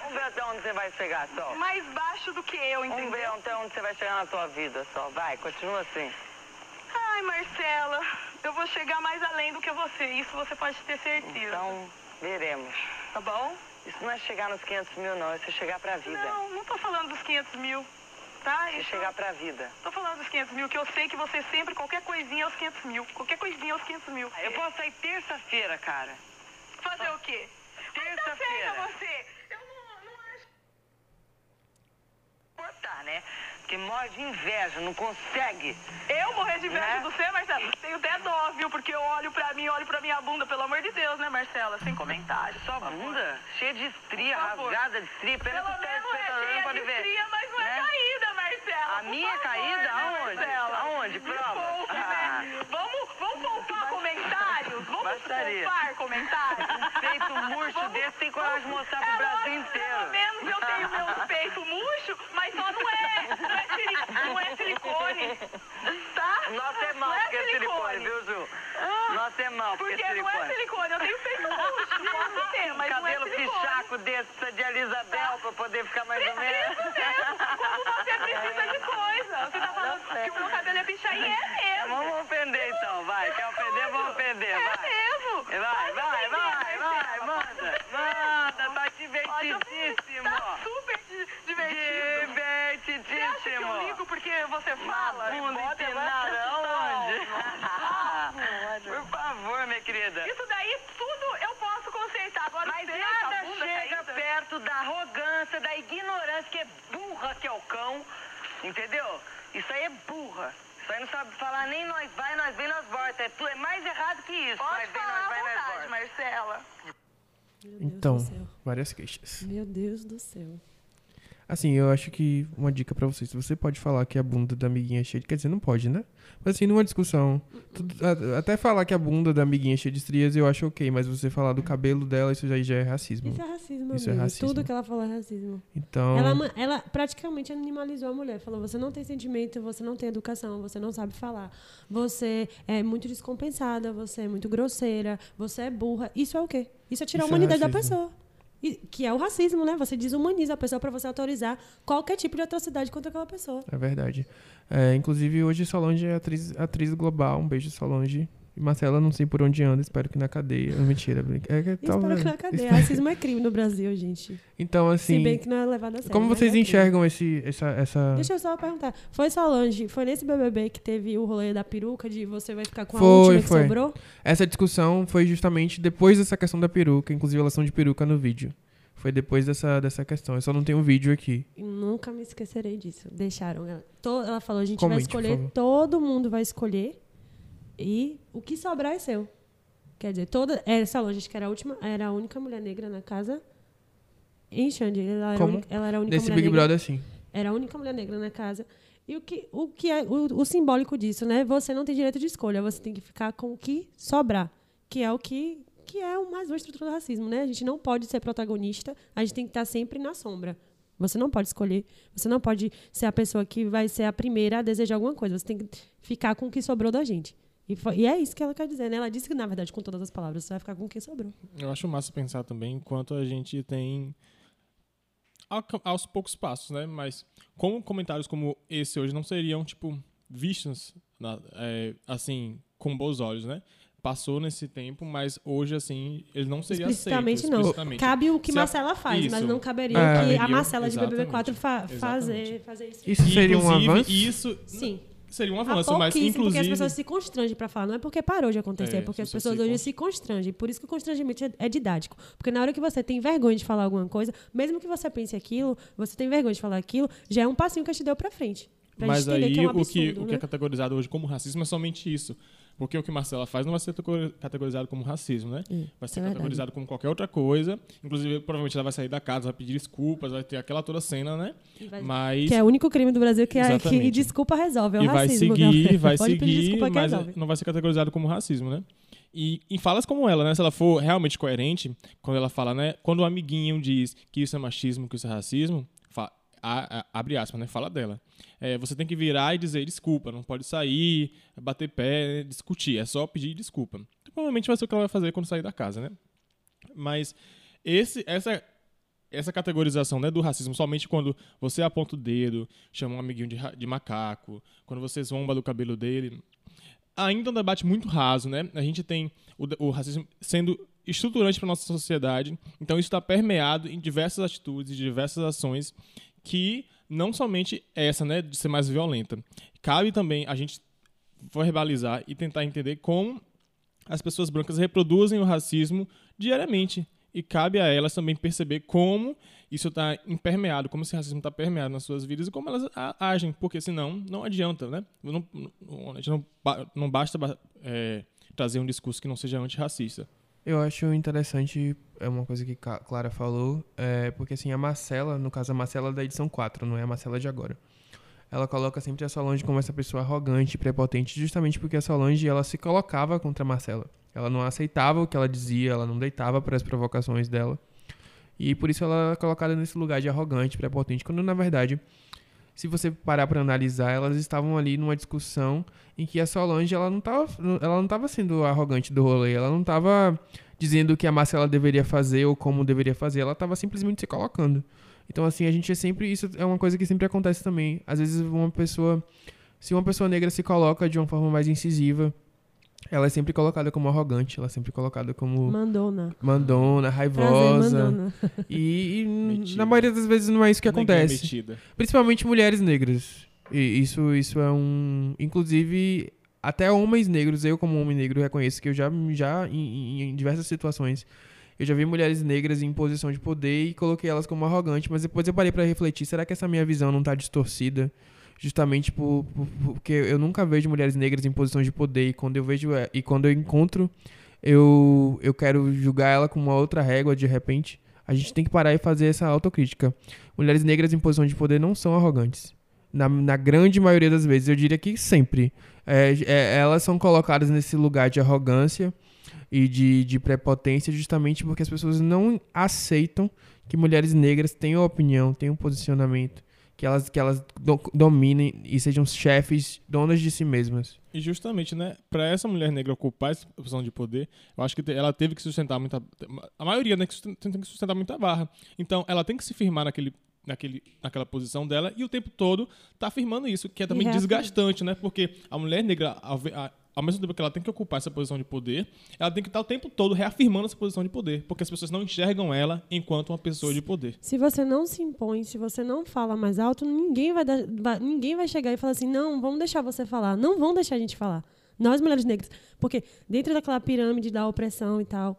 Vamos ver até onde você vai chegar, Sol. Mais baixo do que eu, Vamos ver entendeu? até onde você vai chegar na tua vida, Sol. Vai, continua assim. Ai, Marcela, eu vou chegar mais além do que você. Isso você pode ter certeza. Então, veremos. Tá bom? Isso não é chegar nos 500 mil, não. Isso é chegar pra vida. Não, não tô falando dos 500 mil. Tá? Isso é chegar pra vida. Tô falando dos 500 mil, que eu sei que você sempre, qualquer coisinha é os 500 mil. Qualquer coisinha é os 500 mil. Eu posso sair terça-feira, cara. fazer o quê? Terça-feira. feia você. Eu não, não acho. Botar, né? Porque morre de inveja, não consegue. Eu morrer de inveja Né? do você, Marcela? Tenho até dó, viu? Porque eu olho pra mim, olho pra minha bunda, pelo amor de Deus, né, Marcela? Sem comentários. Sua bunda cheia de estria, rasgada de estria. Pena Pelo que o menos é cheia de ver. estria, mas não é né? caída, Marcela. A minha é favor, caída? né, Aonde? Marcela? Aonde? Prova. poupe, Ah. né? Vamos, vamos poupar comentários? Vamos Bastaria. poupar comentários? Um peito murcho Vamos- desse tem coragem de mostrar pro É Brasil inteiro. Pelo menos eu tenho meus peitos murchos, mas só não é, é, não é silicone. Tá? Nosso é mal Não porque é silicone, viu, Ju? Nosso é mal porque, Porque é não é silicone. silicone, eu tenho peito murcho, posso ter, mas não é Cabelo silicone. fichaco desse, precisa de Elisabel pra poder ficar mais ou menos. Mesmo, como você precisa de coisa. Você tá falando que o meu cabelo é pichain, é mesmo. Vamos ofender então, vai. Quer ofender, vamos ofender, É vai. mesmo. Vai, vai, vai, vai, manda. Manda, tá Pode divertidíssimo. Tá super di- divertido. Acha que eu ligo porque você fala? Bunda Bota empinada, ela- aonde? Por favor, minha querida. Isso daí tudo eu posso consertar. Agora Mas nada bunda chega caída. perto da arrogância, da ignorância, que é burra que é o cão. Entendeu? Isso aí é burra. Isso aí não sabe falar nem nós vai, nós vem, nós volta. É, é mais errado que isso. Pode nós vem, falar nós à vai, nós vontade, volta. Marcela. Meu Deus Então, do céu. várias queixas. Meu Deus do céu. Assim, eu acho que uma dica pra vocês, você pode falar que a bunda da amiguinha é cheia de... Quer dizer, não pode, né? Mas assim, numa discussão, tudo- até falar que a bunda da amiguinha é cheia de estrias, eu acho ok, mas você falar do cabelo dela, isso já, já é racismo. Isso é racismo, Isso é amigo. racismo. Tudo que ela falou é racismo. Então, Ela, ela praticamente animalizou a mulher. Falou: você não tem sentimento, você não tem educação, você não sabe falar, você é muito descompensada, você é muito grosseira, você é burra. Isso é o quê? Isso é tirar Isso a é humanidade da racismo. pessoa. Que é o racismo, né? Você desumaniza a pessoa pra você autorizar qualquer tipo de atrocidade contra aquela pessoa. é verdade. É, inclusive, hoje Solange é atriz, atriz global. Um beijo, Solange. E Marcela, não sei por onde anda, espero que na cadeia. Mentira, brinca. É, que Espero talvez- que na cadeia. espero- Racismo é crime no Brasil, gente. Então, assim, Se bem que não é levado a sério. como vocês é enxergam esse, essa, essa... Deixa eu só perguntar. Foi Solange, foi nesse BBB que teve o rolê da peruca de você vai ficar com a Foi, última que foi. sobrou? Essa discussão foi justamente depois dessa questão da peruca. Inclusive, elas são de peruca no vídeo. Foi depois dessa, dessa questão. Eu só não tenho um vídeo aqui. Nunca me esquecerei disso. Deixaram ela. Ela falou: a gente Comente, vai escolher, todo mundo vai escolher. E o que sobrar é seu. Quer dizer, toda. Essa loja, acho que era a última, era a única mulher negra na casa. Em Xande. Ela era, Como? única- ela era a única Desse mulher Big negra. Brother, sim. Era a única mulher negra na casa. E o que, o que é o, o simbólico disso, né? Você não tem direito de escolha, você tem que ficar com o que sobrar, que é o que que é o mais uma estrutura do racismo, né? A gente não pode ser protagonista, a gente tem que estar sempre na sombra. Você não pode escolher, você não pode ser a pessoa que vai ser a primeira a desejar alguma coisa, você tem que ficar com o que sobrou da gente. E, foi- e é isso que ela quer dizer, né? Ela disse que, na verdade, com todas as palavras, você vai ficar com o que sobrou. Eu acho massa pensar também enquanto a gente tem ao- aos poucos passos, né? Mas como comentários como esse hoje não seriam, tipo, vistos, na- é, assim, com bons olhos, né? Passou nesse tempo, mas hoje, assim, ele não seria aceito. Explicitamente não. explicitamente. Cabe o que Se a- Marcela faz, mas Isso. não caberia É. que a Marcela de BBB4 exatamente. fa fazer, fazer isso. Isso seria um avanço? Isso Sim. Seria um avanço, mas inclusive... porque as pessoas se constrangem pra falar. Não é porque parou de acontecer, É, é porque as as pessoas se hoje se constrangem. Por isso que o constrangimento é, é didático. Porque na hora que você tem vergonha de falar alguma coisa, mesmo que você pense aquilo, você tem vergonha de falar aquilo, já é um passinho que a gente deu pra frente. Pra Mas aí que é um o, que, absurdo, o que né? é categorizado hoje como racismo é somente isso. Porque o que Marcela faz não vai ser categori- categorizado como racismo, né? Hum, vai ser é verdade. categorizado como qualquer outra coisa. Inclusive, provavelmente ela vai sair da casa, vai pedir desculpas, vai ter aquela toda cena, né? Vai- Mas. Que é o único crime do Brasil que, é, que desculpa resolve. É o e vai racismo. seguir, galera. vai Pode seguir, mas não vai ser categorizado como racismo, né? E em falas como ela, né? Se ela for realmente coerente, quando ela fala, né? Quando o amiguinho diz que isso é machismo, que isso é racismo, a- a- abre aspas, né? Fala dela. É, você tem que virar e dizer desculpa, não pode sair, bater pé, discutir, é só pedir desculpa. Provavelmente vai ser o que ela vai fazer quando sair da casa, né? Mas esse, essa, essa categorização né, do racismo somente quando você aponta o dedo, chama um amiguinho de, de macaco, quando você zomba do cabelo dele, ainda é um debate muito raso, né? A gente tem o, o racismo sendo estruturante para nossa sociedade, então isso está permeado em diversas atitudes diversas ações que não somente essa, né, de ser mais violenta. Cabe também a gente verbalizar e tentar entender como as pessoas brancas reproduzem o racismo diariamente. E cabe a elas também perceber como isso está impermeado, como esse racismo está permeado nas suas vidas e como elas agem, porque senão não adianta, né? Não, não, não, ba- não basta ba- é, trazer um discurso que não seja antirracista. Eu acho interessante, é uma coisa que Ca- Clara falou, é porque assim, a Marcela, no caso a Marcela da edição 4, não é a Marcela de agora. Ela coloca sempre a Solange como essa pessoa arrogante, prepotente, justamente porque a Solange ela se colocava contra a Marcela. Ela não aceitava o que ela dizia, ela não deitava para as provocações dela. E por isso ela é colocada nesse lugar de arrogante, prepotente, quando na verdade, se você parar para analisar, elas estavam ali numa discussão em que a Solange ela não estava ela não tava sendo arrogante do rolê, ela não estava dizendo o que a Marcela deveria fazer ou como deveria fazer, ela estava simplesmente se colocando. Então assim, a gente é sempre isso é uma coisa que sempre acontece também. Às vezes uma pessoa se uma pessoa negra se coloca de uma forma mais incisiva, ela é sempre colocada como arrogante, ela é sempre colocada como Mandona. mandona, Prazer, raivosa. mandona. [LAUGHS] E, e na maioria das vezes não é isso que Ninguém é acontece. metida. Principalmente mulheres negras. E isso, isso é um. Inclusive, até homens negros, eu como homem negro reconheço que eu já, já em, em- diversas situações, eu já vi mulheres negras em posição de poder e coloquei elas como arrogante, mas depois eu parei pra refletir, será que essa minha visão não tá distorcida? Justamente por, por- porque eu nunca vejo mulheres negras em posição de poder e quando eu vejo e quando eu encontro, eu, eu quero julgar ela com uma outra régua de repente. A gente tem que parar e fazer essa autocrítica. Mulheres negras em posição de poder não são arrogantes. Na, na grande maioria das vezes, eu diria que sempre. É, é, elas são colocadas nesse lugar de arrogância e de, de prepotência justamente porque as pessoas não aceitam que mulheres negras tenham opinião, tenham posicionamento, que elas, que elas do- dominem e sejam chefes, donas de si mesmas. E justamente, né, para essa mulher negra ocupar essa posição de poder, eu acho que ela teve que sustentar muita. A maioria, né, que tem que sustentar muita barra. Então, ela tem que se firmar naquele, naquele, naquela posição dela e o tempo todo tá afirmando isso, que é também desgastante, né? Porque a mulher negra, ao, mesmo tempo que ela tem que ocupar essa posição de poder, ela tem que estar o tempo todo reafirmando essa posição de poder, porque as pessoas não enxergam ela enquanto uma pessoa de poder. Se você não se impõe, se você não fala mais alto, ninguém vai, dar- vai- ninguém vai chegar e falar assim, não, vamos deixar você falar. Não vão deixar a gente falar. Nós, mulheres negras. Porque dentro daquela pirâmide da opressão e tal,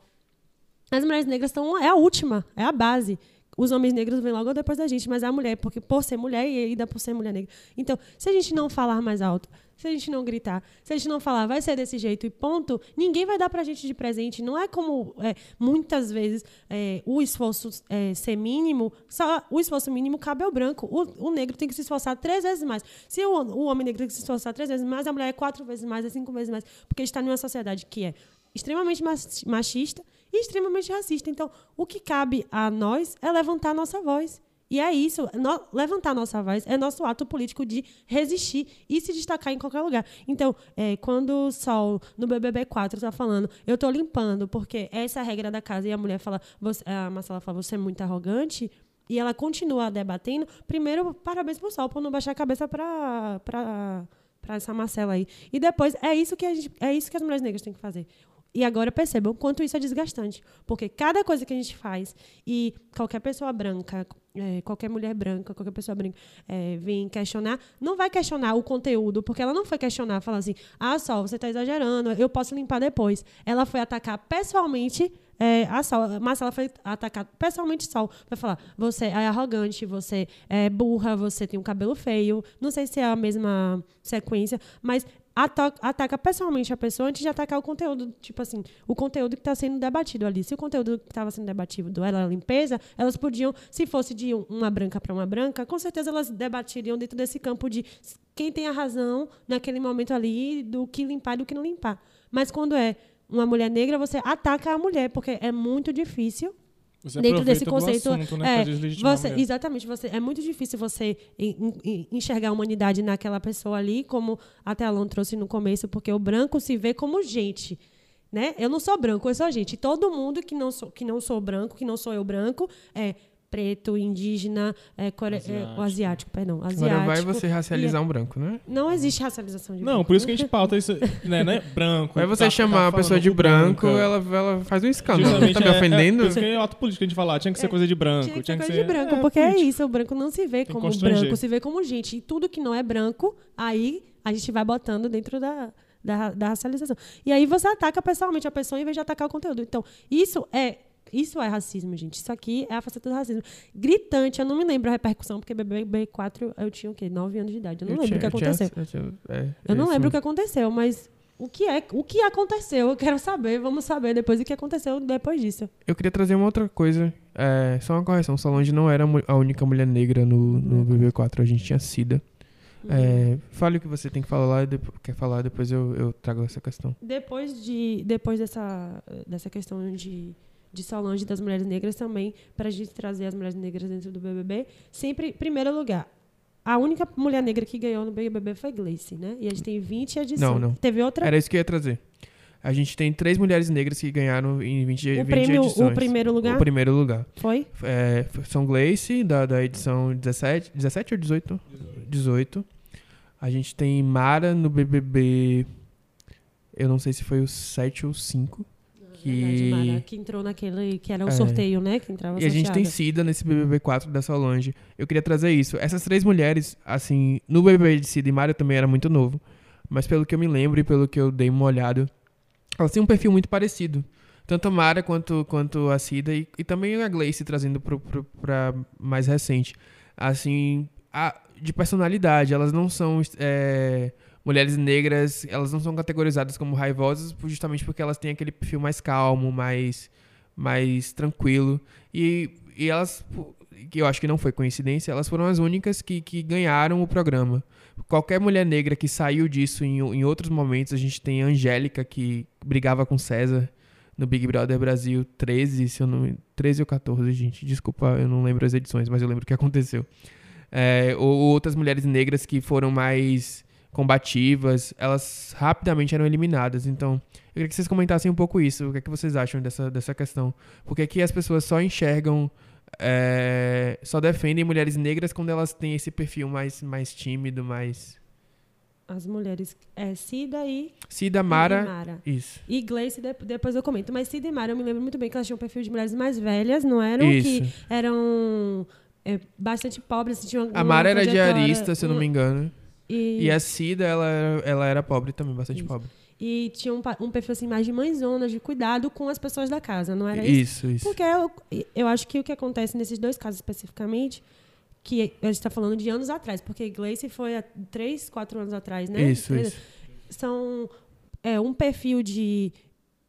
as mulheres negras estão é a última, é a base. Os homens negros vêm logo depois da gente, mas a mulher, porque por ser mulher e ainda por ser mulher negra. Então, se a gente não falar mais alto, se a gente não gritar, se a gente não falar, vai ser desse jeito e ponto, ninguém vai dar pra gente de presente. Não é como é, muitas vezes é, o esforço é, ser mínimo, só o esforço mínimo cabe ao branco. O, o negro tem que se esforçar três vezes mais. Se o, o homem negro tem que se esforçar três vezes mais, a mulher é quatro vezes mais, é cinco vezes mais, porque a está numa sociedade que é extremamente machista e extremamente racista. Então, o que cabe a nós é levantar a nossa voz. E é isso, no- levantar a nossa voz é nosso ato político de resistir e se destacar em qualquer lugar. Então, é, quando o Sol, no BBB 4, está falando, eu estou limpando, porque essa é a regra da casa, e a mulher fala, você, a Marcela fala, você é muito arrogante, e ela continua debatendo, primeiro, parabéns pro Sol por não baixar a cabeça para para essa Marcela aí. E depois, é isso que gente, é isso que as mulheres negras têm que fazer. E agora percebam o quanto isso é desgastante. Porque cada coisa que a gente faz e qualquer pessoa branca, é, qualquer mulher branca, qualquer pessoa branca é, vem questionar, não vai questionar o conteúdo, porque ela não foi questionar, falar assim, ah, Sol, você está exagerando, eu posso limpar depois. Ela foi atacar pessoalmente é, a Sol. Marcela foi atacar pessoalmente Sol. Vai falar, você é arrogante, você é burra, você tem um cabelo feio. Não sei se é a mesma sequência, mas ataca pessoalmente a pessoa antes de atacar o conteúdo. Tipo assim, o conteúdo que está sendo debatido ali. Se o conteúdo que estava sendo debatido era a limpeza, elas podiam, se fosse de um- uma branca para uma branca, com certeza elas debatiriam dentro desse campo de quem tem a razão naquele momento ali do que limpar e do que não limpar. Mas quando é uma mulher negra, você ataca a mulher, porque é muito difícil Você dentro desse conceito assunto, né, é, você exatamente você é muito difícil você en- en- enxergar a humanidade naquela pessoa ali como até a Alon trouxe no começo porque o branco se vê como gente né? Eu não sou branco eu sou gente. Todo mundo que não sou que não sou branco que não sou eu branco é preto indígena é, core- é, o asiático perdão asiático Agora vai você racializar é- um branco, né? não existe racialização de Não, branco. por isso que a gente pauta isso, né, né? [LAUGHS] Branco. Vai você tá- chamar tá uma pessoa de branco, branca. ela, ela faz um escândalo. Justamente, Tá me é- É, ofendendo? por isso que é ato político a gente falar, tinha que ser coisa de branco. Tinha que tinha ser que coisa ser de branco, é, porque é isso, o branco não se vê que como branco, se vê como gente. E tudo que não é branco, aí a gente vai botando dentro da, da, da racialização. E aí você ataca pessoalmente a pessoa em vez de atacar o conteúdo. Então, isso é. Isso é racismo, gente. Isso aqui é a faceta do racismo. Gritante, eu não me lembro a repercussão, porque BBB 4 eu tinha o quê? 9 anos de idade. Eu não Eu lembro o que aconteceu. eu tinha- é, Eu não lembro o que aconteceu, mas o que é o que aconteceu? Eu quero saber, vamos saber depois o que aconteceu depois disso. Eu queria trazer uma outra coisa. É, só uma correção. Solange não era a única mulher negra no, no BB4. A gente tinha Cida. É, fale o que você tem que falar lá e depois, quer falar, depois eu, eu trago essa questão. Depois, de, depois dessa, dessa questão de, de Solange das mulheres negras também, para a gente trazer as mulheres negras dentro do BBB, sempre, em primeiro lugar, a única mulher negra que ganhou no BBB foi Gleice, né? E a gente tem 20 edições. Não, não. Teve outra? Era isso que eu ia trazer. A gente tem três mulheres negras que ganharam em 20, O 20 prêmio- o edições. primeiro lugar? O primeiro lugar. Foi? É, são Gleice, da, da edição 17, 17 ou 18? 18. A gente tem Mara no BBB. Eu não sei se foi o 7 ou 5. Verdade, Que... Mara, que entrou naquele que era o É. sorteio, né? Que entrava E a gente tem. Cida nesse BBB4 da Solange. Eu queria trazer isso. Essas três mulheres, assim, no BBB de Cida e eu também era muito novo. Mas pelo que eu me lembro e pelo que eu dei uma olhada, elas têm um perfil muito parecido. Tanto a Mara quanto, quanto a Cida e, e também a Gleice trazendo pra mais recente. Assim, a- de personalidade, elas não são é, mulheres negras, elas não são categorizadas como raivosas justamente porque elas têm aquele perfil mais calmo, mais, mais tranquilo. E, e elas, que eu acho que não foi coincidência, elas foram as únicas que, que ganharam o programa. Qualquer mulher negra que saiu disso em, em outros momentos, a gente tem a Angélica, que brigava com César no Big Brother Brasil 13, se eu não, 13 ou 14, gente. Desculpa, eu não lembro as edições, mas eu lembro o que aconteceu. É, ou outras mulheres negras que foram mais combativas, elas rapidamente eram eliminadas. Então, eu queria que vocês comentassem um pouco isso. O que é que vocês acham dessa, dessa questão? Por que, que as pessoas só enxergam, é, só defendem mulheres negras quando elas têm esse perfil mais, mais tímido, mais... As mulheres. É Cida e. Cida, Mara, e Mara. isso. E Gleice, de- depois eu comento. Mas Cida e Mara, eu me lembro muito bem que elas tinham um perfil de mulheres mais velhas, não eram? Isso. Que eram é, bastante pobres. assim, Tinham A uma Mara era diarista, se eu não uma- me engano. E, E a Cida, ela, ela era pobre também, bastante pobre. E tinha um, um perfil assim mais de mãezona, de cuidado com as pessoas da casa, não era isso? Isso, isso. Porque eu, eu acho que o que acontece nesses dois casos especificamente, que a gente está falando de anos atrás, porque Gleice foi há três, quatro anos atrás, né? Isso, Três- isso. São é, um perfil de,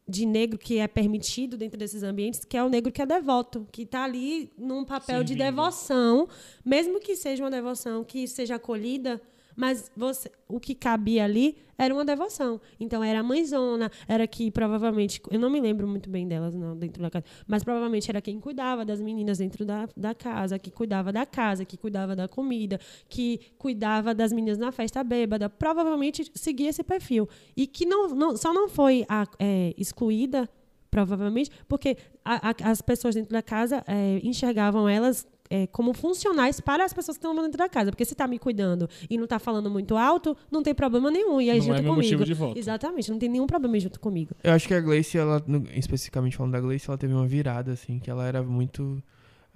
de negro que é permitido dentro desses ambientes, que é o negro que é devoto, que está ali num papel de devoção, mesmo que seja uma devoção que seja acolhida, mas você, o que cabia ali era uma devoção. Então era a mãezona, era que provavelmente, eu não me lembro muito bem delas não dentro da casa, mas provavelmente era quem cuidava das meninas dentro da, da casa, que cuidava da casa, que cuidava da comida, que cuidava das meninas na festa bêbada, provavelmente seguia esse perfil e que não, não só não foi a- é, excluída provavelmente, porque a- a- as pessoas dentro da casa é, enxergavam elas é, como funcionais para as pessoas que estão dentro da casa. Porque se está me cuidando e não está falando muito alto, não tem problema nenhum. E aí Não junto é meu comigo. motivo de voto. Exatamente, não tem nenhum problema junto comigo. Eu acho que a Gleice, ela, especificamente falando da Gleice, ela teve uma virada, assim, que ela era muito.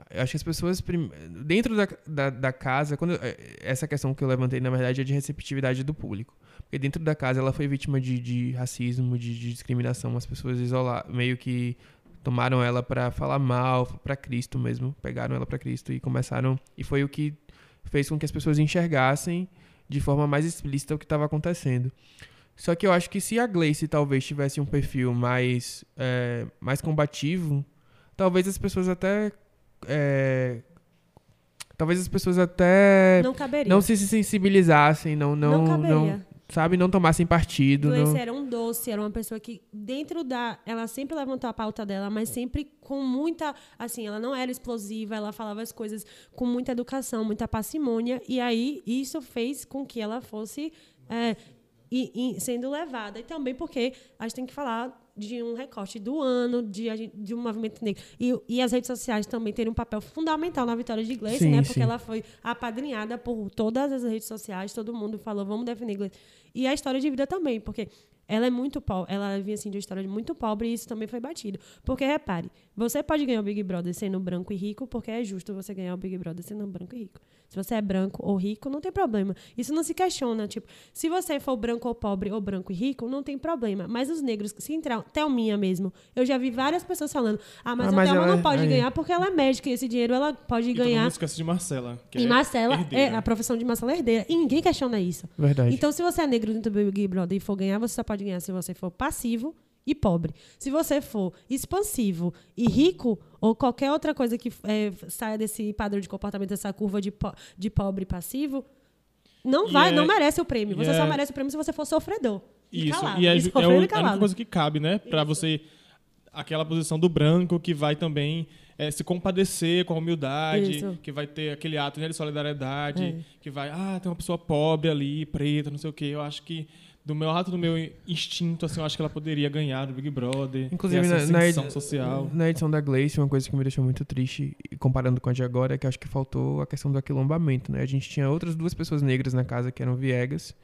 Eu acho que as pessoas. prim- Dentro da, da, da casa, quando eh, essa questão que eu levantei, na verdade, é de receptividade do público. Porque dentro da casa ela foi vítima de, de racismo, de, de discriminação. As pessoas isolaram, meio que tomaram ela pra falar mal, pra Cristo mesmo. Pegaram ela pra Cristo e começaram. E foi o que fez com que as pessoas enxergassem de forma mais explícita o que estava acontecendo. Só que eu acho que se a Gleice talvez tivesse um perfil mais, é, mais combativo, talvez as pessoas até. é, talvez as pessoas até Não caberia. não se sensibilizassem, não, não, Não não. Sabe, não tomassem partido. Gleice Não... era um doce, era uma pessoa que, dentro da. Ela sempre levantou a pauta dela, mas sempre com muita. Assim, ela não era explosiva, ela falava as coisas com muita educação, muita parcimônia. E aí, isso fez com que ela fosse é, e- e sendo levada. E também porque a gente tem que falar de um recorte do ano, de, de um movimento negro. E, e as redes sociais também terem um papel fundamental na vitória de Gleice, né? Porque sim. ela foi apadrinhada por todas as redes sociais, todo mundo falou, vamos defender Gleice. E a história de vida também, porque ela é muito pobre, ela vinha assim de uma história muito pobre e isso também foi batido. Porque repare, você pode ganhar o Big Brother sendo branco e rico, porque é justo você ganhar o Big Brother sendo branco e rico. Se você é branco ou rico, não tem problema. Isso não se questiona, tipo, se você for branco ou pobre ou branco e rico, não tem problema. Mas os negros, se entrar, Thelminha mesmo, eu já vi várias pessoas falando, ah, mas Ah, a mas Thelma ela- não pode aí. ganhar porque ela é médica e esse dinheiro ela pode E todo ganhar. mundo esquece de Marcela. E é Marcela, é, herdeira. a profissão de Marcela é herdeira. E ninguém questiona isso. Verdade. Então, se você é negro dentro do Big Brother e for ganhar, você só pode ganhar se você for passivo e pobre. Se você for expansivo e rico, ou qualquer outra coisa que é, saia desse padrão de comportamento, dessa curva de, po- de pobre e passivo, não E vai, é- não merece o prêmio. Você só é- merece o prêmio se você for sofredor. E Isso, calado. e é, E é, o- é a única coisa que cabe, né? Pra você. Aquela posição do branco que vai também é, se compadecer com a humildade, Isso. que vai ter aquele ato né, de solidariedade, É. que vai, ah, tem uma pessoa pobre ali, preta, não sei o quê. Eu acho que, do meu ato do meu instinto, assim, eu acho que ela poderia ganhar do Big Brother. Inclusive, na, na, edi- social. na edição da Gleice, uma coisa que me deixou muito triste, comparando com a de agora, é que acho que faltou a questão do aquilombamento, né? A gente tinha outras duas pessoas negras na casa, que eram Viegas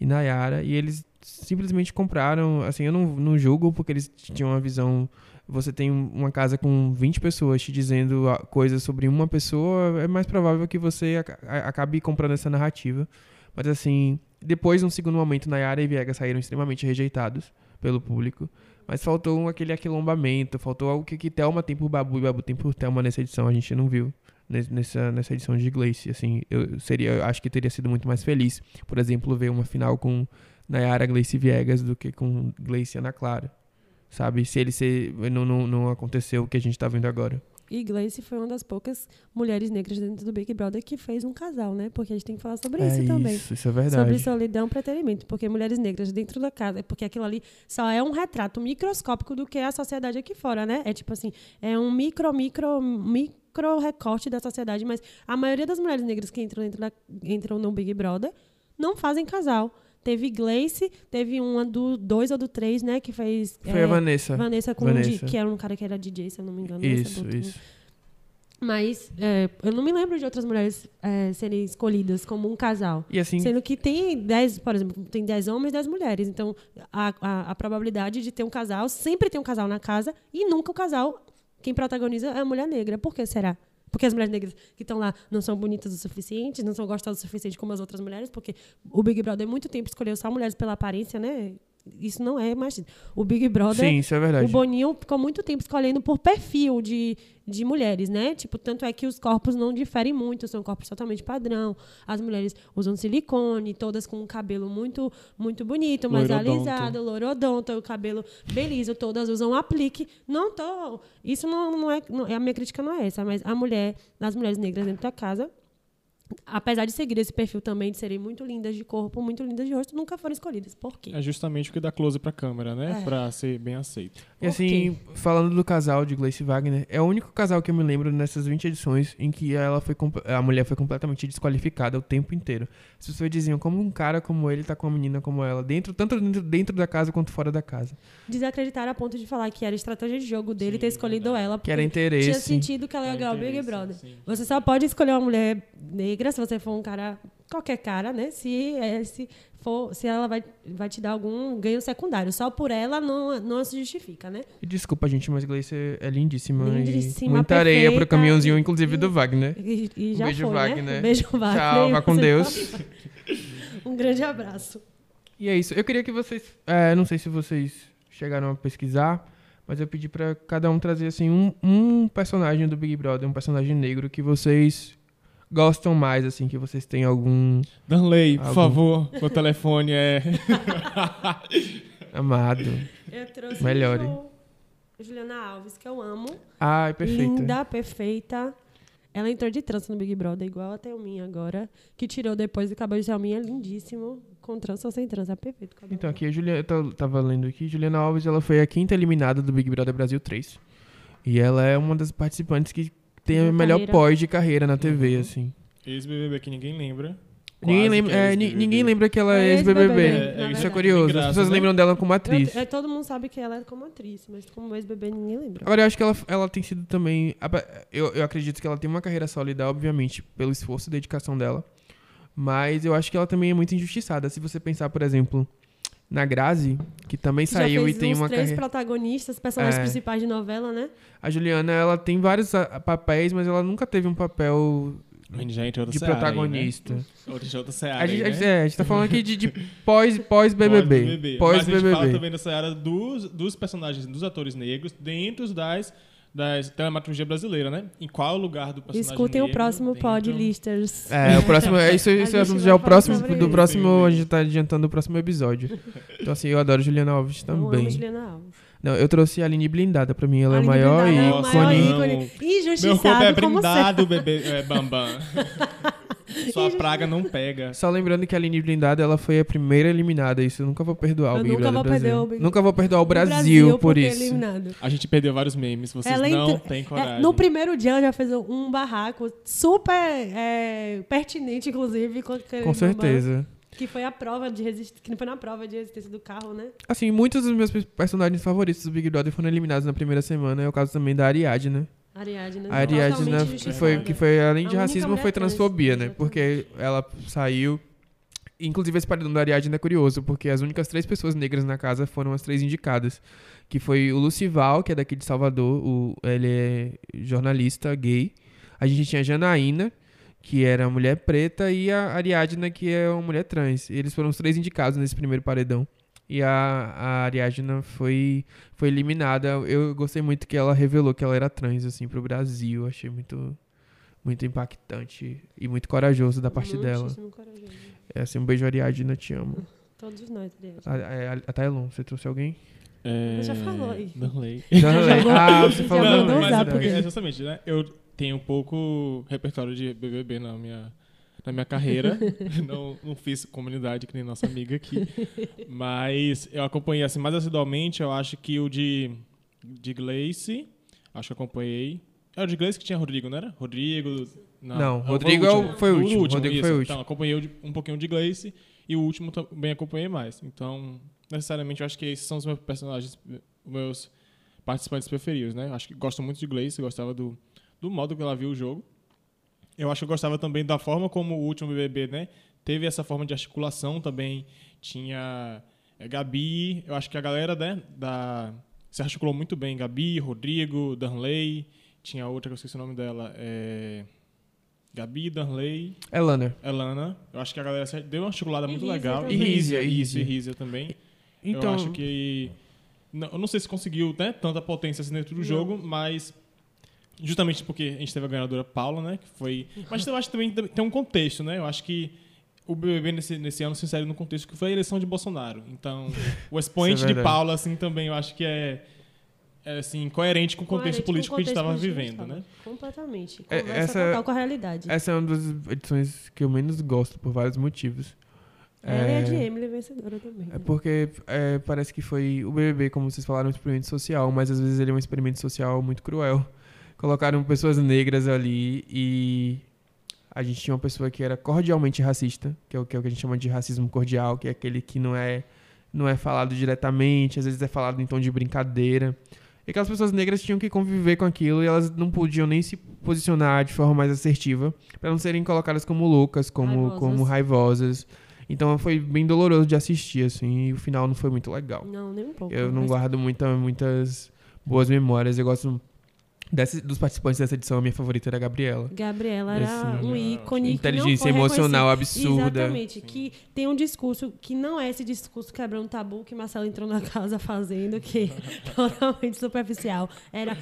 e Nayara, e eles simplesmente compraram, assim, eu não, não julgo, porque eles tinham uma visão... Você tem um- uma casa com 20 pessoas te dizendo coisas sobre uma pessoa, é mais provável que você acabe comprando essa narrativa. Mas assim, depois, num segundo momento, Nayara e Viegas saíram extremamente rejeitados pelo público. Mas faltou aquele aquilombamento, faltou algo que, que Thelma tem por Babu e Babu tem por Thelma nessa edição. A gente não viu nes- nessa, nessa edição de Gleice. Assim, eu seria, eu acho que teria sido muito mais feliz, por exemplo, ver uma final com Nayara, Gleice e Viegas do que com Gleice e Ana Clara. Sabe? Se ele ser, não, não, não aconteceu o que a gente tá vendo agora. E Gleice foi uma das poucas mulheres negras dentro do Big Brother que fez um casal, né? Porque a gente tem que falar sobre é isso também. isso, isso é verdade. Sobre solidão e preterimento. Porque mulheres negras dentro da casa, porque aquilo ali só é um retrato microscópico do que é a sociedade aqui fora, né? É tipo assim, é um micro, micro, micro recorte da sociedade, mas a maioria das mulheres negras que entram, dentro da, entram no Big Brother não fazem casal. Teve Gleice, teve uma do dois ou do três, né? Que fez. Foi é, a Vanessa. Vanessa com Vanessa. Um que era um cara que era DJ, se eu não me engano. Isso, outro. isso. Mas é, eu não me lembro de outras mulheres é, serem escolhidas como um casal. E assim, Sendo que tem 10, por exemplo, tem 10 homens e 10 mulheres. Então, a, a, a probabilidade de ter um casal, sempre tem um casal na casa, e nunca o casal, quem protagoniza é a mulher negra. Por que será? Porque as mulheres negras que estão lá não são bonitas o suficiente, não são gostosas o suficiente como as outras mulheres, porque o Big Brother muito tempo escolheu só mulheres pela aparência, né? Isso não é machismo. O Big Brother. Sim, isso é verdade. O Boninho ficou muito tempo escolhendo por perfil de, de mulheres, né? Tipo, tanto é que os corpos não diferem muito, são corpos totalmente padrão. As mulheres usam silicone, todas com um cabelo muito muito bonito, mais Loirodonto. alisado, lorodonto, o cabelo bem liso, todas usam aplique. Não tô. Isso não, não é, não- A minha crítica não é essa, mas a mulher, as mulheres negras dentro da casa. Apesar de seguir esse perfil também, de serem muito lindas de corpo, muito lindas de rosto, nunca foram escolhidas. Por quê? É justamente o que dá close pra câmera, né? É. Pra ser bem aceito. E assim, falando do casal de Gleice Wagner, é o único casal que eu me lembro nessas 20 edições em que ela foi a mulher foi completamente desqualificada o tempo inteiro. As pessoas diziam como um cara como ele tá com uma menina como ela, dentro tanto dentro, dentro da casa quanto fora da casa. Desacreditaram a ponto de falar que era estratégia de jogo dele ter escolhido ela. Que era porque interesse. Tinha sentido que ela ia Era ganhar o Big Brother. sim. Você só pode escolher uma mulher negra se você for um cara. Qualquer cara, né? Se, é, se, for, se ela vai, vai te dar algum ganho secundário. Só por ela não, não se justifica, né? E desculpa, gente, mas Gleice é lindíssima. Lindíssima, muita areia pro perfeita, caminhãozinho, inclusive do Wagner. E, e um já beijo, foi, Wagner. né? Um beijo, Wagner. Tchau, vá com Deus. [LAUGHS] Um grande abraço. E é isso. Eu queria que vocês. é, não sei se vocês chegaram a pesquisar, mas eu pedi pra cada um trazer assim um, um personagem do Big Brother, um personagem negro que vocês gostam mais, assim, que vocês têm algum. Danley, por algum- favor, meu telefone é. [LAUGHS] Amado. Eu trouxe Melhore. o Juliana Alves, que eu amo. Ai, perfeita. Linda, perfeita. Ela entrou de trança no Big Brother, igual a Thelminha agora, que tirou depois do cabelo de Thelminha, lindíssimo. Com trança ou sem trança, é perfeito. Então, aqui a Juliana. Eu tava lendo aqui. Juliana Alves, ela foi a quinta eliminada do Big Brother Brasil 3. E ela é uma das participantes que tem a melhor carreira. pós de carreira na TV, assim. Ex-BBB que ninguém lembra. Ninguém lembra, que é, ex-BBB. ninguém lembra que ela é É ex-BBB. ex-BBB, É, é Isso é curioso. Tem As graça, pessoas né? lembram dela como atriz. Eu- é, todo mundo sabe que ela é como atriz, mas como ex-bebê ninguém lembra. Agora, eu acho que ela, ela tem sido também. Eu, eu acredito que ela tem uma carreira sólida, obviamente, pelo esforço e dedicação dela. Mas eu acho que ela também é muito injustiçada. Se você pensar, por exemplo, na Grazi, que também Já saiu fez e tem uns uma três carreira. protagonistas, personagens É. principais de novela, né? A Juliana, ela tem vários ah, papéis, mas ela nunca teve um papel gente, de seara aí, né? Protagonista. Outra, outra seara A gente, aí, a gente- né? é, a gente tá falando aqui de, de pós, pós-BBB. Pós-BBB. Mas a gente fala Pós-BBB. também da seara dos, dos personagens, dos atores negros, dentro das, das telematurgia brasileira, né? Em qual lugar do personagem Escutem o próximo dentro- pod, listers. É, o próximo. É, isso, [LAUGHS] isso é já é o próximo. Do próximo, a gente tá adiantando o próximo episódio. Então, assim, eu adoro Juliana Alves Eu amo também. Juliana Alves. Não, eu trouxe a Aline Blindada pra mim. Ela é a Aline maior Blindada é o ícone. maior ícone. Meu corpo é blindado, bebê é, Bambam. [LAUGHS] Sua praga não pega. Só lembrando que a Aline Blindada ela foi a primeira eliminada. Isso eu nunca vou perdoar Eu o Big nunca Brother vou Brasil. perder o Big- Nunca vou perdoar o O Brasil, por é isso. eliminado. A gente perdeu vários memes, vocês Ela não entra- têm É, coragem. no primeiro dia ela já fez um barraco super é, pertinente, inclusive. Com, Com certeza. bambam, Que foi a prova de resistência. Que não foi na prova de resistência do carro, né? Assim, muitos dos meus personagens favoritos do Big Brother foram eliminados na primeira semana. É o caso também da Ariadne. Ariadne. A Ariadne, né, que foi, que foi além de racismo, foi trans, transfobia, né? Porque ela saiu. Inclusive, esse paredão da Ariadne é curioso, porque as únicas três pessoas negras na casa foram as três indicadas. Que foi o Lucival, que é daqui de Salvador, o, ele é jornalista gay. A gente tinha a Janaína, que era mulher preta, e a Ariadna, que é uma mulher trans. Eles foram os três indicados nesse primeiro paredão. E a, a Ariadna foi, foi eliminada. Eu gostei muito que ela revelou que ela era trans, assim, pro Brasil. Achei muito, muito impactante e muito corajoso da parte dela. Corajoso. É assim, um beijo, Ariadna, te amo. Todos nós, Ariadne. A, a, a Taelon, você trouxe alguém? É... Já falou aí. Danley. Danley. Ah, você falou Já Não, mas é porque, é justamente, né? Eu tenho pouco repertório de BBB na minha, na minha carreira. [LAUGHS] não, não fiz comunidade que nem nossa amiga aqui. Mas eu acompanhei assim mais assiduamente. Eu acho que o de, de Gleice, acho que acompanhei. É o de Gleice que tinha Rodrigo, não era? Rodrigo. Não, foi Rodrigo é o- último. foi o último, Rodrigo isso. foi o último. Então, acompanhei o um pouquinho de Gleice e o último também acompanhei mais. Então, necessariamente, eu acho que esses são os meus personagens, os meus participantes preferidos, né? Acho que gosto muito de Gleice, gostava do, do modo que ela viu o jogo. Eu acho que eu gostava também da forma como o último BBB, né? Teve essa forma de articulação também. Tinha é, Gabi, eu acho que a galera né, da, se articulou muito bem. Gabi, Rodrigo, Danley. Tinha outra que eu esqueci o nome dela. É... Gabi, Danley, Elana. Elana. Eu acho que a galera deu uma articulada E muito Rízia legal. também. E Rízia, isso, Rízia. e Rízia também. Então- Eu acho que. não- Eu não sei se conseguiu né, tanta potência assim dentro do jogo, mas. Justamente porque a gente teve a ganhadora Paula, né? Que foi. Mas eu acho que também tem um contexto, né? Eu acho que o BBB nesse, nesse ano se insere no contexto que foi a eleição de Bolsonaro. Então, o expoente é de. Paula, assim, também eu acho que é. é assim, coerente com o contexto Coerente com o político que a gente estava contexto vivendo, político né? Completamente. É, Conversa essa- total com a realidade. Essa é uma das edições que eu menos gosto, por vários motivos. Ela e a de É, Emily vencedora também. É porque é, parece que foi o BBB, como vocês falaram, um experimento social, mas às vezes ele é um experimento social muito cruel. Colocaram pessoas negras ali e a gente tinha uma pessoa que era cordialmente racista, que é o que, é o que a gente chama de racismo cordial, que é aquele que não é, não é falado diretamente, às vezes é falado em tom de brincadeira. E aquelas pessoas negras tinham que conviver com aquilo e elas não podiam nem se posicionar de forma mais assertiva para não serem colocadas como loucas, como Raivosas. como raivosas. Então foi bem doloroso de assistir, assim, e o final não foi muito legal. Não, nem um pouco. Eu não Mas- guardo muita, muitas boas memórias. Eu gosto desse- dos participantes dessa edição, a minha favorita era a Gabriela. Gabriela era Assim, um ícone. inteligência que não foi emocional absurda. Exatamente. Que tem um discurso que não é esse discurso quebrando tabu que Marcelo entrou na casa [LAUGHS] fazendo, que é [LAUGHS] totalmente superficial. Era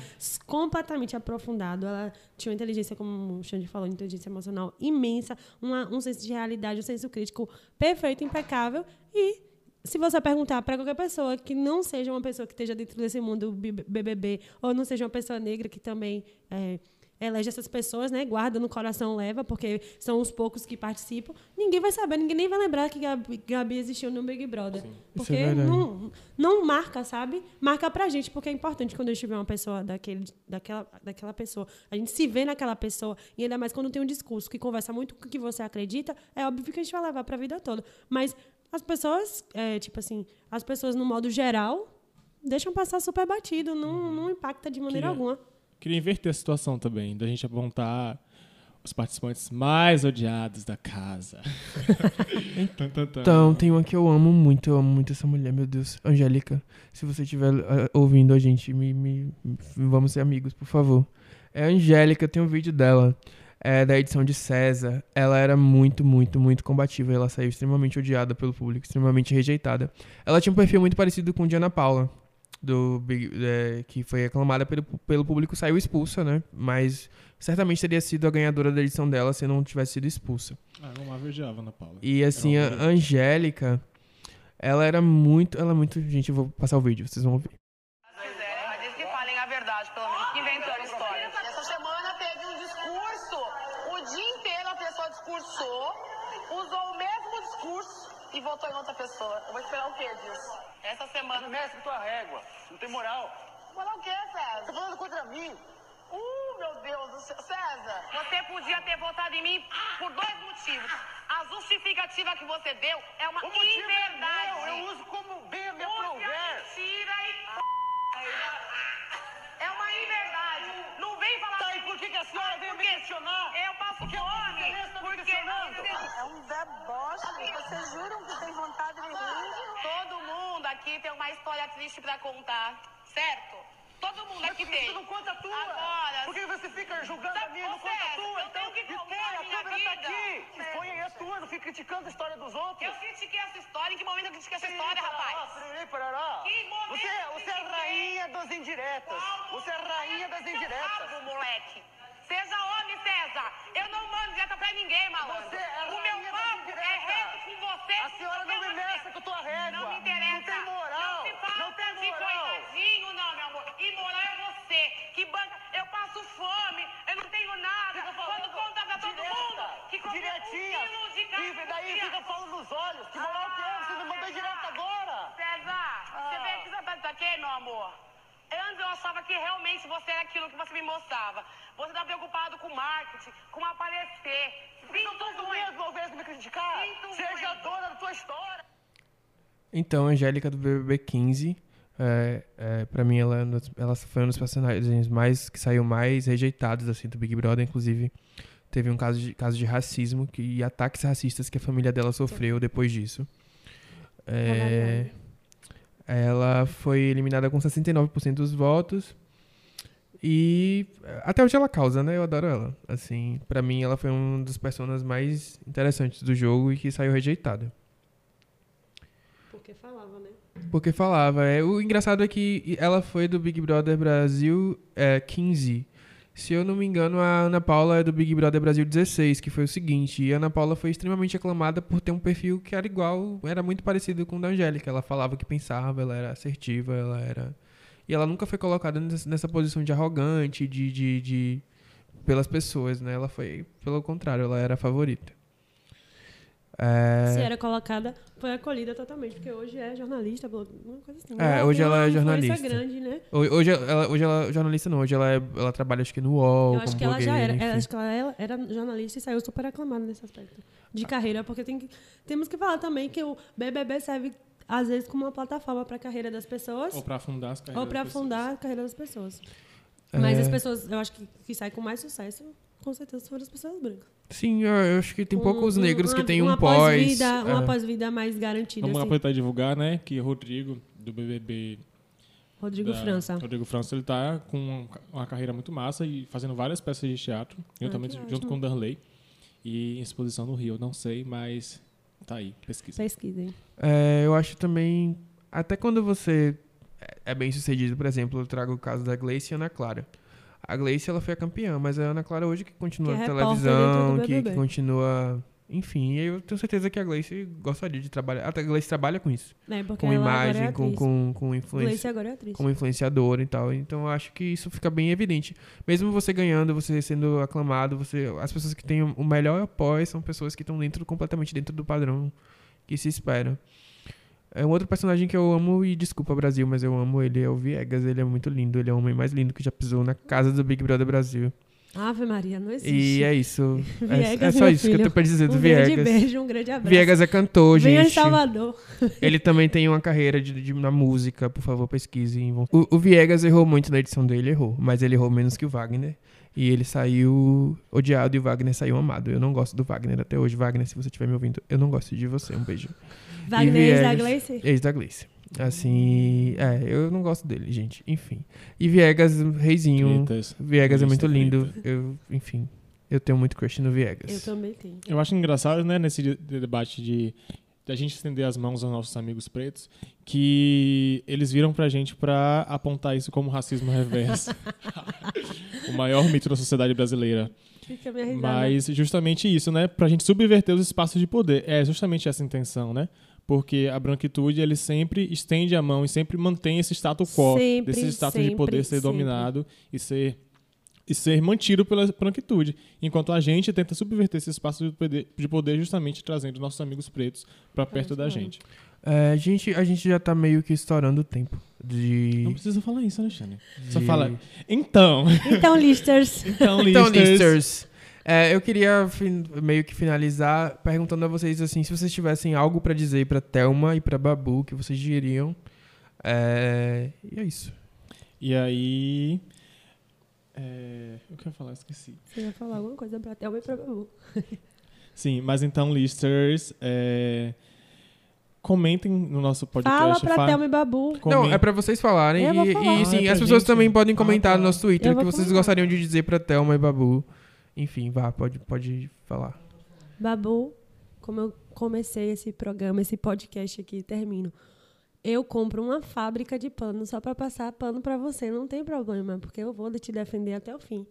completamente aprofundado. Ela tinha uma inteligência, como o Xande falou, inteligência emocional imensa, uma- um senso de realidade, um senso crítico perfeito, impecável. E se você perguntar para qualquer pessoa que não seja uma pessoa que esteja dentro desse mundo BBB, ou não seja uma pessoa negra que também é, elege essas pessoas, né, guarda no coração, leva, porque são os poucos que participam, ninguém vai saber, ninguém nem vai lembrar que Gabi, Gabi existiu no Big Brother. Porque é verdade. não, não marca, sabe? Marca pra gente, porque é importante quando a gente vê uma pessoa daquele, daquela, daquela pessoa. A gente se vê naquela pessoa, e ainda mais quando tem um discurso que conversa muito com o que você acredita, é óbvio que a gente vai levar pra vida toda. Mas as pessoas, é, tipo assim, as pessoas no modo geral deixam passar super batido, não, não impacta de maneira Queria- alguma. Queria inverter a situação também, da gente apontar os participantes mais odiados da casa. [LAUGHS] Então, tem uma que eu amo muito, eu amo muito essa mulher, meu Deus. Angélica, se você estiver eh, ouvindo a gente, me, me- me- vamos ser amigos, por favor. É a Angélica, tem um vídeo dela, é da edição de César. Ela era muito, muito, muito combativa. Ela saiu extremamente odiada pelo público, extremamente rejeitada. Ela tinha um perfil muito parecido com Diana Paula, do Big- é, que foi aclamada pelo, pelo público, saiu expulsa, né? Mas certamente teria sido a ganhadora da edição dela se não tivesse sido expulsa. Ah, eu odiava a Ana Paula. E assim, a Angélica, ela era muito. Ela é muito. Gente, eu vou passar o vídeo, vocês vão ouvir. Mas diz que falem a verdade, pelo menos, que inventaram história. Essa semana teve um discurso. O dia inteiro a pessoa discursou, usou o mesmo discurso e votou em outra pessoa. Eu vou esperar o quê disso? Essa semana. Mexe com tua régua. Não tem moral. Moral o quê, César? Tá falando contra mim. Uh, meu Deus do céu. César! Você podia ter votado em mim por dois motivos. A justificativa que você deu é uma O motivo é inverdade. meu. Eu uso como bem a aprouver. mentira e... É uma inverdade. Não vem falar... Tá, e por que, que a senhora veio me questionar? Eu passo Porque fome. você está me Porque... questionando. É um deboche. Vocês juram que tem vontade de rir? Todo mundo aqui tem uma história triste pra contar, certo? Todo mundo Mas aqui tem. você não conta a tua? Agora, Por que você fica julgando a minha não conta a tua? eu tenho que contar expõe, a a câmera tá vida. aqui. Expõe aí a tua, não fica criticando a história dos outros. eu critiquei essa história. Em que momento eu critiquei essa história, rapaz? Que momento Você, eu você é a rainha das indiretas. Qual Você é a rainha das indiretas. moleque. Seja homem, César. Eu não mando direta pra ninguém, malandro. Você é o meu papo é reto com você. A senhora não me mexe com tua régua. Não me interessa. Não tem moral. Não se fala Não tem de moral. coitadinho, não, meu amor. Imoral é você. Que banca. Eu passo fome. Eu não tenho nada. Quando conta pra todo direta, mundo que comeu um diretinha. quilo de carne E daí fica falando nos olhos. Que moral que é? Você me mandou direto agora. César, você Ah. veio aqui saber isso aqui, meu amor? Antes eu achava que realmente você era aquilo que você me mostrava. Você tá preocupado com marketing, com aparecer. Então Sinto faz o muito. mesmo ao invés de me criticar. Sinto Seja muito. dona da tua história. Então, a Angélica do BBB 15, é, é, pra mim, ela, é uma das- ela foi um dos personagens mais, que saiu mais rejeitados assim, do Big Brother. Inclusive, teve um caso de, caso de racismo que, e ataques racistas que a família dela sofreu depois disso. É, ela foi eliminada com 69% dos votos. E é, até hoje ela causa, né? Eu adoro ela. Assim, pra mim ela foi um dos personagens mais interessantes do jogo e que saiu rejeitada. Porque falava, né? Porque falava. É, o engraçado é que ela foi do Big Brother Brasil é, 15. Se eu não me engano, a Ana Paula é do Big Brother Brasil 16, que foi o seguinte. E a Ana Paula foi extremamente aclamada por ter um perfil que era igual, era muito parecido com o da Angélica. Ela falava o que pensava, ela era assertiva, ela era. E ela nunca foi colocada nessa, posição de arrogante, de, de, de. pelas pessoas, né? Ela foi, pelo contrário, ela era a favorita. É... Se era colocada, foi acolhida totalmente, porque hoje é jornalista, uma coisa assim. É, hoje ela é jornalista. grande, né? Ho- Hoje ela, hoje ela jornalista não, hoje ela, é- ela trabalha acho que no UOL, Eu acho como que ela já era. enfim. ela- acho que ela era, era jornalista e saiu super aclamada nesse aspecto de carreira, porque tem que, temos que falar também que o BBB serve, às vezes, como uma plataforma para a carreira das pessoas. Ou pra afundar as carreiras Ou para das pessoas. afundar a carreira das pessoas. É. Mas as pessoas, eu acho que, que saem com mais sucesso, com certeza, foram as pessoas brancas. Sim, eu, eu acho que tem poucos Um- negros que uma- tem um uma pós. pós-vida- Uma é. pós-vida mais garantida. Vamos assim. aproveitar e divulgar, né, que Rodrigo, do BBB... Rodrigo da- França. Rodrigo França, ele tá com uma, uma carreira muito massa e fazendo várias peças de teatro, juntamente Ah, junto ótimo. com o Darley. E em exposição no Rio, não sei, mas tá aí, pesquisa. Pesquisem. É, eu acho também. Até quando você é- é bem sucedido, por exemplo, eu trago o caso da Gleice e Ana Clara. A Gleice ela foi a campeã, mas a Ana Clara hoje que continua Que é na televisão, que, que continua. Enfim, eu tenho certeza que a Gleice gostaria de trabalhar. Até a Gleice trabalha com isso. É, com imagem, é com, com, com influência. agora é atriz. Como influenciadora e tal. Então eu acho que isso fica bem evidente. Mesmo você ganhando, você sendo aclamado, você, as pessoas que têm o melhor apoio são pessoas que estão dentro, completamente dentro do padrão que se espera. É um outro personagem que eu amo, e desculpa Brasil, mas eu amo ele, é o Viegas. Ele é muito lindo, ele é o homem mais lindo que já pisou na casa do Big Brother Brasil. Ave Maria, não existe. E é isso. [LAUGHS] É, Viegas, é só meu isso que eu filho. tenho pra dizer do um Viegas. grande beijo, um grande abraço. Viegas é cantor, Venha gente. em Salvador. Ele também tem uma carreira de, de- na música, por favor, pesquisem. O, o Viegas errou muito na edição dele, errou. Mas ele errou menos que o Wagner. E ele saiu odiado e o Wagner saiu amado. Eu não gosto do Wagner até hoje. Wagner, se você estiver me ouvindo, eu não gosto de você. Um beijo. Wagner, ex da Gleice? Ex da Gleice. Assim, é, eu não gosto dele, gente. Enfim. E Viegas, reizinho. Tretas. Viegas é muito lindo. Eu, enfim, eu tenho muito crush no Viegas. Eu também tenho. Eu acho engraçado, né, nesse de- de debate de, de a gente estender as mãos aos nossos amigos pretos, que eles viram pra gente pra apontar isso como racismo reverso. [LAUGHS] o maior mito da sociedade brasileira. Fica a minha risada. Mas justamente isso, né? Pra gente subverter os espaços de poder. É justamente essa intenção, né? Porque a branquitude, ele sempre estende a mão e sempre mantém esse status quo, Sempre, desse status de sempre, poder ser sempre. dominado e ser e ser mantido pela branquitude, enquanto a gente tenta subverter esse espaço de poder, de poder justamente trazendo nossos amigos pretos pra perto da gente. É, a, gente, a gente já tá meio que estourando o tempo. De... Não precisa falar isso, Alexandre. Só de- fala, então. Então, listers. então, Então, listers. É, eu queria meio que finalizar perguntando a vocês assim, se vocês tivessem algo pra dizer pra Thelma e pra Babu que vocês diriam. É, e é isso. E aí. É, o que eu ia falar? Esqueci. Você vai falar alguma coisa pra Thelma e pra Babu. [LAUGHS] Sim, mas então, listers, é, comentem no nosso podcast. Fala pra fa- Thelma e Babu. Não, é pra vocês falarem. Eu vou E, falar. e, Ah, sim, é pra as pessoas gente? também podem Ah, comentar tá. no nosso Twitter o que vocês comentar. gostariam de dizer pra Thelma e Babu. Enfim, vá, pode, pode falar. Babu, como eu comecei esse programa, esse podcast aqui, termino. Eu compro uma fábrica de pano só pra passar pano pra você, não tem problema, porque eu vou te defender até o fim.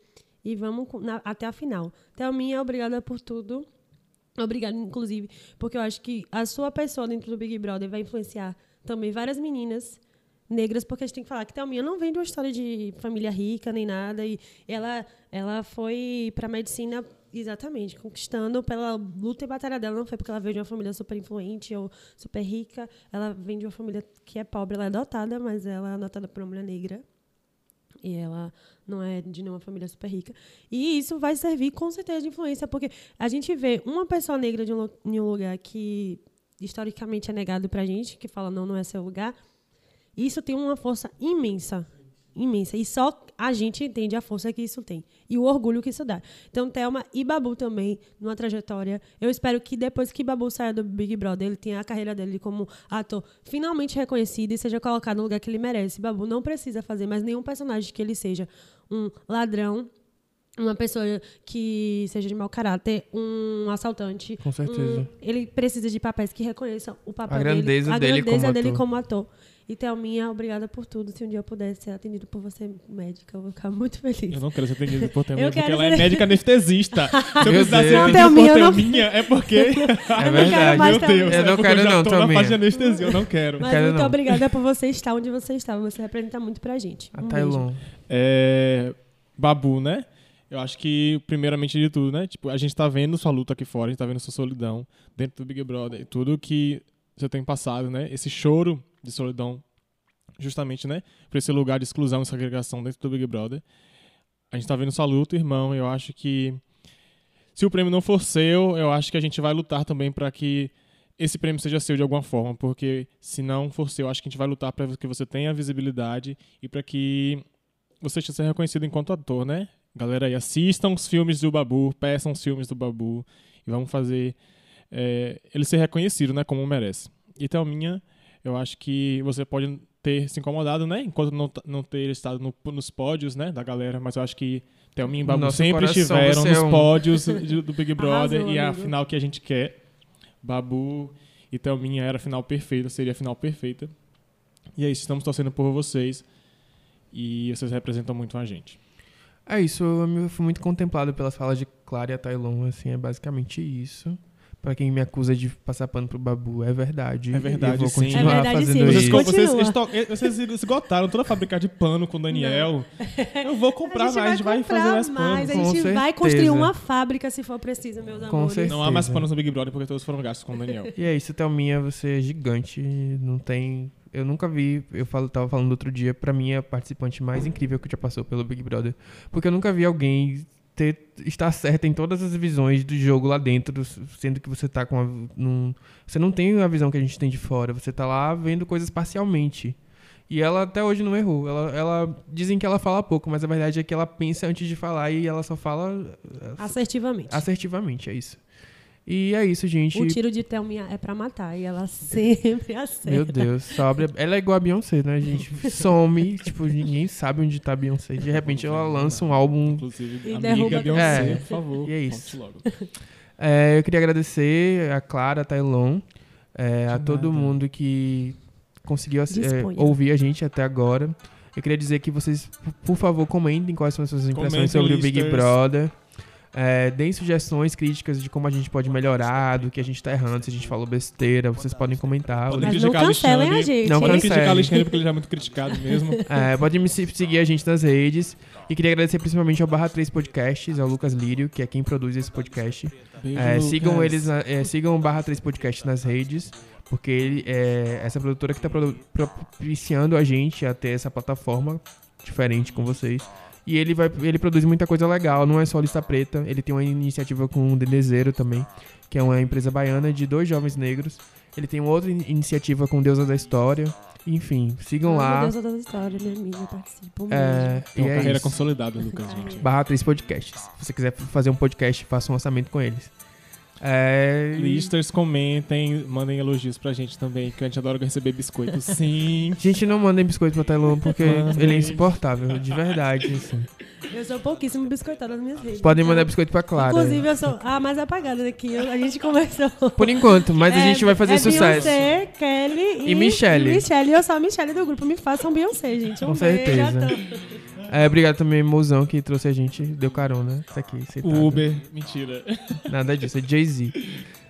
E vamos na- até a final. Thelminha, obrigada por tudo. Obrigada, inclusive, porque eu acho que a sua pessoa dentro do Big Brother vai influenciar também várias meninas negras, porque a gente tem que falar que Thelminha não vem de uma história de família rica nem nada, e ela, ela foi para medicina exatamente, conquistando pela luta e batalha dela, não foi porque ela veio de uma família super influente ou super rica, ela vem de uma família que é pobre, ela é adotada, mas ela é adotada por uma mulher negra. E ela não é de nenhuma família super rica. E isso vai servir com certeza de influência, porque a gente vê uma pessoa negra de um, em um lugar que historicamente é negado pra gente, que fala não, não é seu lugar. Isso tem uma força imensa. Imensa. E só a gente entende a força que isso tem. E o orgulho que isso dá. Então, Thelma e Babu também, numa trajetória. Eu espero que depois que Babu saia do Big Brother, ele tenha a carreira dele como ator finalmente reconhecido e seja colocado no lugar que ele merece. Babu não precisa fazer mais nenhum personagem que ele seja um ladrão, uma pessoa que seja de mau caráter, um assaltante. Com certeza. um- ele precisa de papéis que reconheçam o papel A grandeza dele, a dele grandeza como dele ator. como ator. E Thelminha, obrigada por tudo. Se um dia eu puder ser atendido por você, médica, eu vou ficar muito feliz. Eu não quero ser atendido por Thelminha, Eu porque quero ela é ser- médica anestesista. [LAUGHS] Se eu Meu precisar ser Deus. atendido Thelminha, por eu não- Thelminha, é porque... [LAUGHS] É quero verdade. mais Meu Deus, Thelminha. Eu é não porque quero já não, tô na Thelminha. fase de anestesia, eu não quero. Mas quero muito não. obrigada por você estar onde você está. Você representa muito pra gente. A Um Tailon. É, Babu, né? Eu acho que, primeiramente de tudo, né? Tipo, a gente tá vendo sua luta aqui fora, a gente tá vendo sua solidão dentro do Big Brother e tudo que você tem passado, né? Esse choro de solidão, justamente, né? Pra esse lugar de exclusão e segregação dentro do Big Brother. A gente tá vendo sua luta, irmão. Eu acho que se o prêmio não for seu, eu acho que a gente vai lutar também pra que esse prêmio seja seu de alguma forma, porque se não for seu, eu acho que a gente vai lutar pra que você tenha visibilidade e pra que você seja reconhecido enquanto ator, né? Galera aí, assistam os filmes do Babu, peçam os filmes do Babu e vamos fazer é, ele ser reconhecido, né? Como merece. E Thelminha, eu acho que você pode ter se incomodado, né? Enquanto não, não ter estado no- nos pódios, né? Da galera, mas eu acho que Thelminha e Babu nosso sempre coração, estiveram nos é um. pódios de- do Big [LAUGHS] Brother Arrasou, e é a final que a gente quer. Babu e Thelminha era a final perfeita, seria a final perfeita. E é isso, estamos torcendo por vocês. E vocês representam muito a gente. É isso, eu fui muito contemplado pelas falas de Clara e a Tailon, assim, é basicamente isso. Pra quem me acusa de passar pano pro Babu, é verdade. É verdade, Eu vou sim. continuar É verdade, fazendo sim. Vocês, isso. Continua. vocês, esto- vocês esgotaram toda a fábrica de pano com o Daniel. Eu vou comprar mais, a gente vai comprar fazer mais pano. A gente Com vai construir certeza. uma fábrica se for preciso, meus Com amores. certeza. Não há mais panos no Big Brother porque todos foram gastos com o Daniel. E é isso, Thelminha, você é gigante, não tem... Eu nunca vi, eu falo, tava falando outro dia, pra mim é a participante mais incrível que já passou pelo Big Brother. Porque eu nunca vi alguém ter, estar certa em todas as visões do jogo lá dentro, sendo que você tá com a, num, Você não tem a visão que a gente tem de fora, você tá lá vendo coisas parcialmente. E ela até hoje não errou. Ela, ela dizem que ela fala pouco, mas a verdade é que ela pensa antes de falar e ela só fala eh, Assertivamente. assertivamente, é isso. E é isso, gente. O tiro de Thelminha é pra matar e ela [LAUGHS] sempre acerta. Meu Deus, sobre. Ela é igual a Beyoncé, né, gente? [LAUGHS] Some, tipo, ninguém sabe onde tá a Beyoncé. De repente ela lança um álbum. Inclusive, E amiga derruba Beyoncé, É. por favor. E é isso. É, eu queria agradecer a Clara, a Tailon, é, a todo nada. mundo que conseguiu é, ouvir a gente até agora. Eu queria dizer que vocês, por favor, comentem quais são as suas impressões Comentem, sobre o Big. Brother. É, deem sugestões, críticas de como a gente pode melhorar, do que a gente tá errando, se a gente falou besteira, vocês podem comentar. Podem Mas não criticar cancelem a gente. Não Podem hein? cancele. criticar Alexandre porque ele já é muito criticado mesmo. [LAUGHS] É, pode me se- seguir a gente nas redes. E queria agradecer principalmente ao Barra 3 Podcasts, ao Lucas Lírio, que é quem produz esse podcast. Beijo, É, sigam Lucas. eles, é, sigam o Barra 3 Podcast nas redes, porque ele é essa produtora que está propiciando a gente a ter essa plataforma diferente com vocês. E ele vai, ele produz muita coisa legal, não é só lista preta, ele tem uma iniciativa com o Denezeiro também, que é uma empresa baiana de dois jovens negros. Ele tem uma outra in- iniciativa com Deusa da História. Enfim, sigam Ai, lá. Meu Deus, toda a história, minha amiga, participa. É, Tem e uma é carreira isso. consolidada, Lucas, gente. Barra 3 Podcasts. Se você quiser fazer um podcast, faça um orçamento com eles. É, Listers, comentem, mandem elogios pra gente também, que a gente adora receber biscoitos. [LAUGHS] Sim. Gente, não mandem biscoito pra Tailon porque ele é insuportável, de verdade. assim. Eu sou pouquíssimo biscoitada nas minhas redes. Podem então, mandar biscoito pra Clara. Inclusive, eu sou a mais apagada daqui. Eu- A gente conversou. Por enquanto, mas a É- gente vai fazer é sucesso. Beyoncé, Kelly e, E Michelle. E Michelle. Eu sou a Michelle do grupo. Me façam Beyoncé, gente. Um Com beijo a certeza. todos. É, obrigado também, Mozão, que trouxe a gente, deu carona. Tá aqui, sentado. Uber. Mentira. Nada disso, é Jay-Z.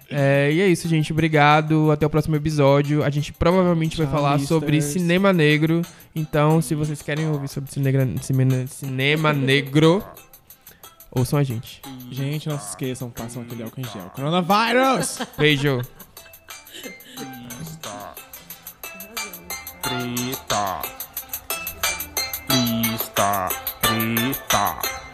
É, e é isso, gente. Obrigado. Até o próximo episódio. A gente provavelmente vai falar sobre cinema negro. Então, se vocês querem ouvir sobre cinegra- cinema, cinema negro, ouçam a gente. Gente, não se esqueçam, passam aquele álcool em gel. Coronavírus! Beijo. Preta. Preta. Lista preta.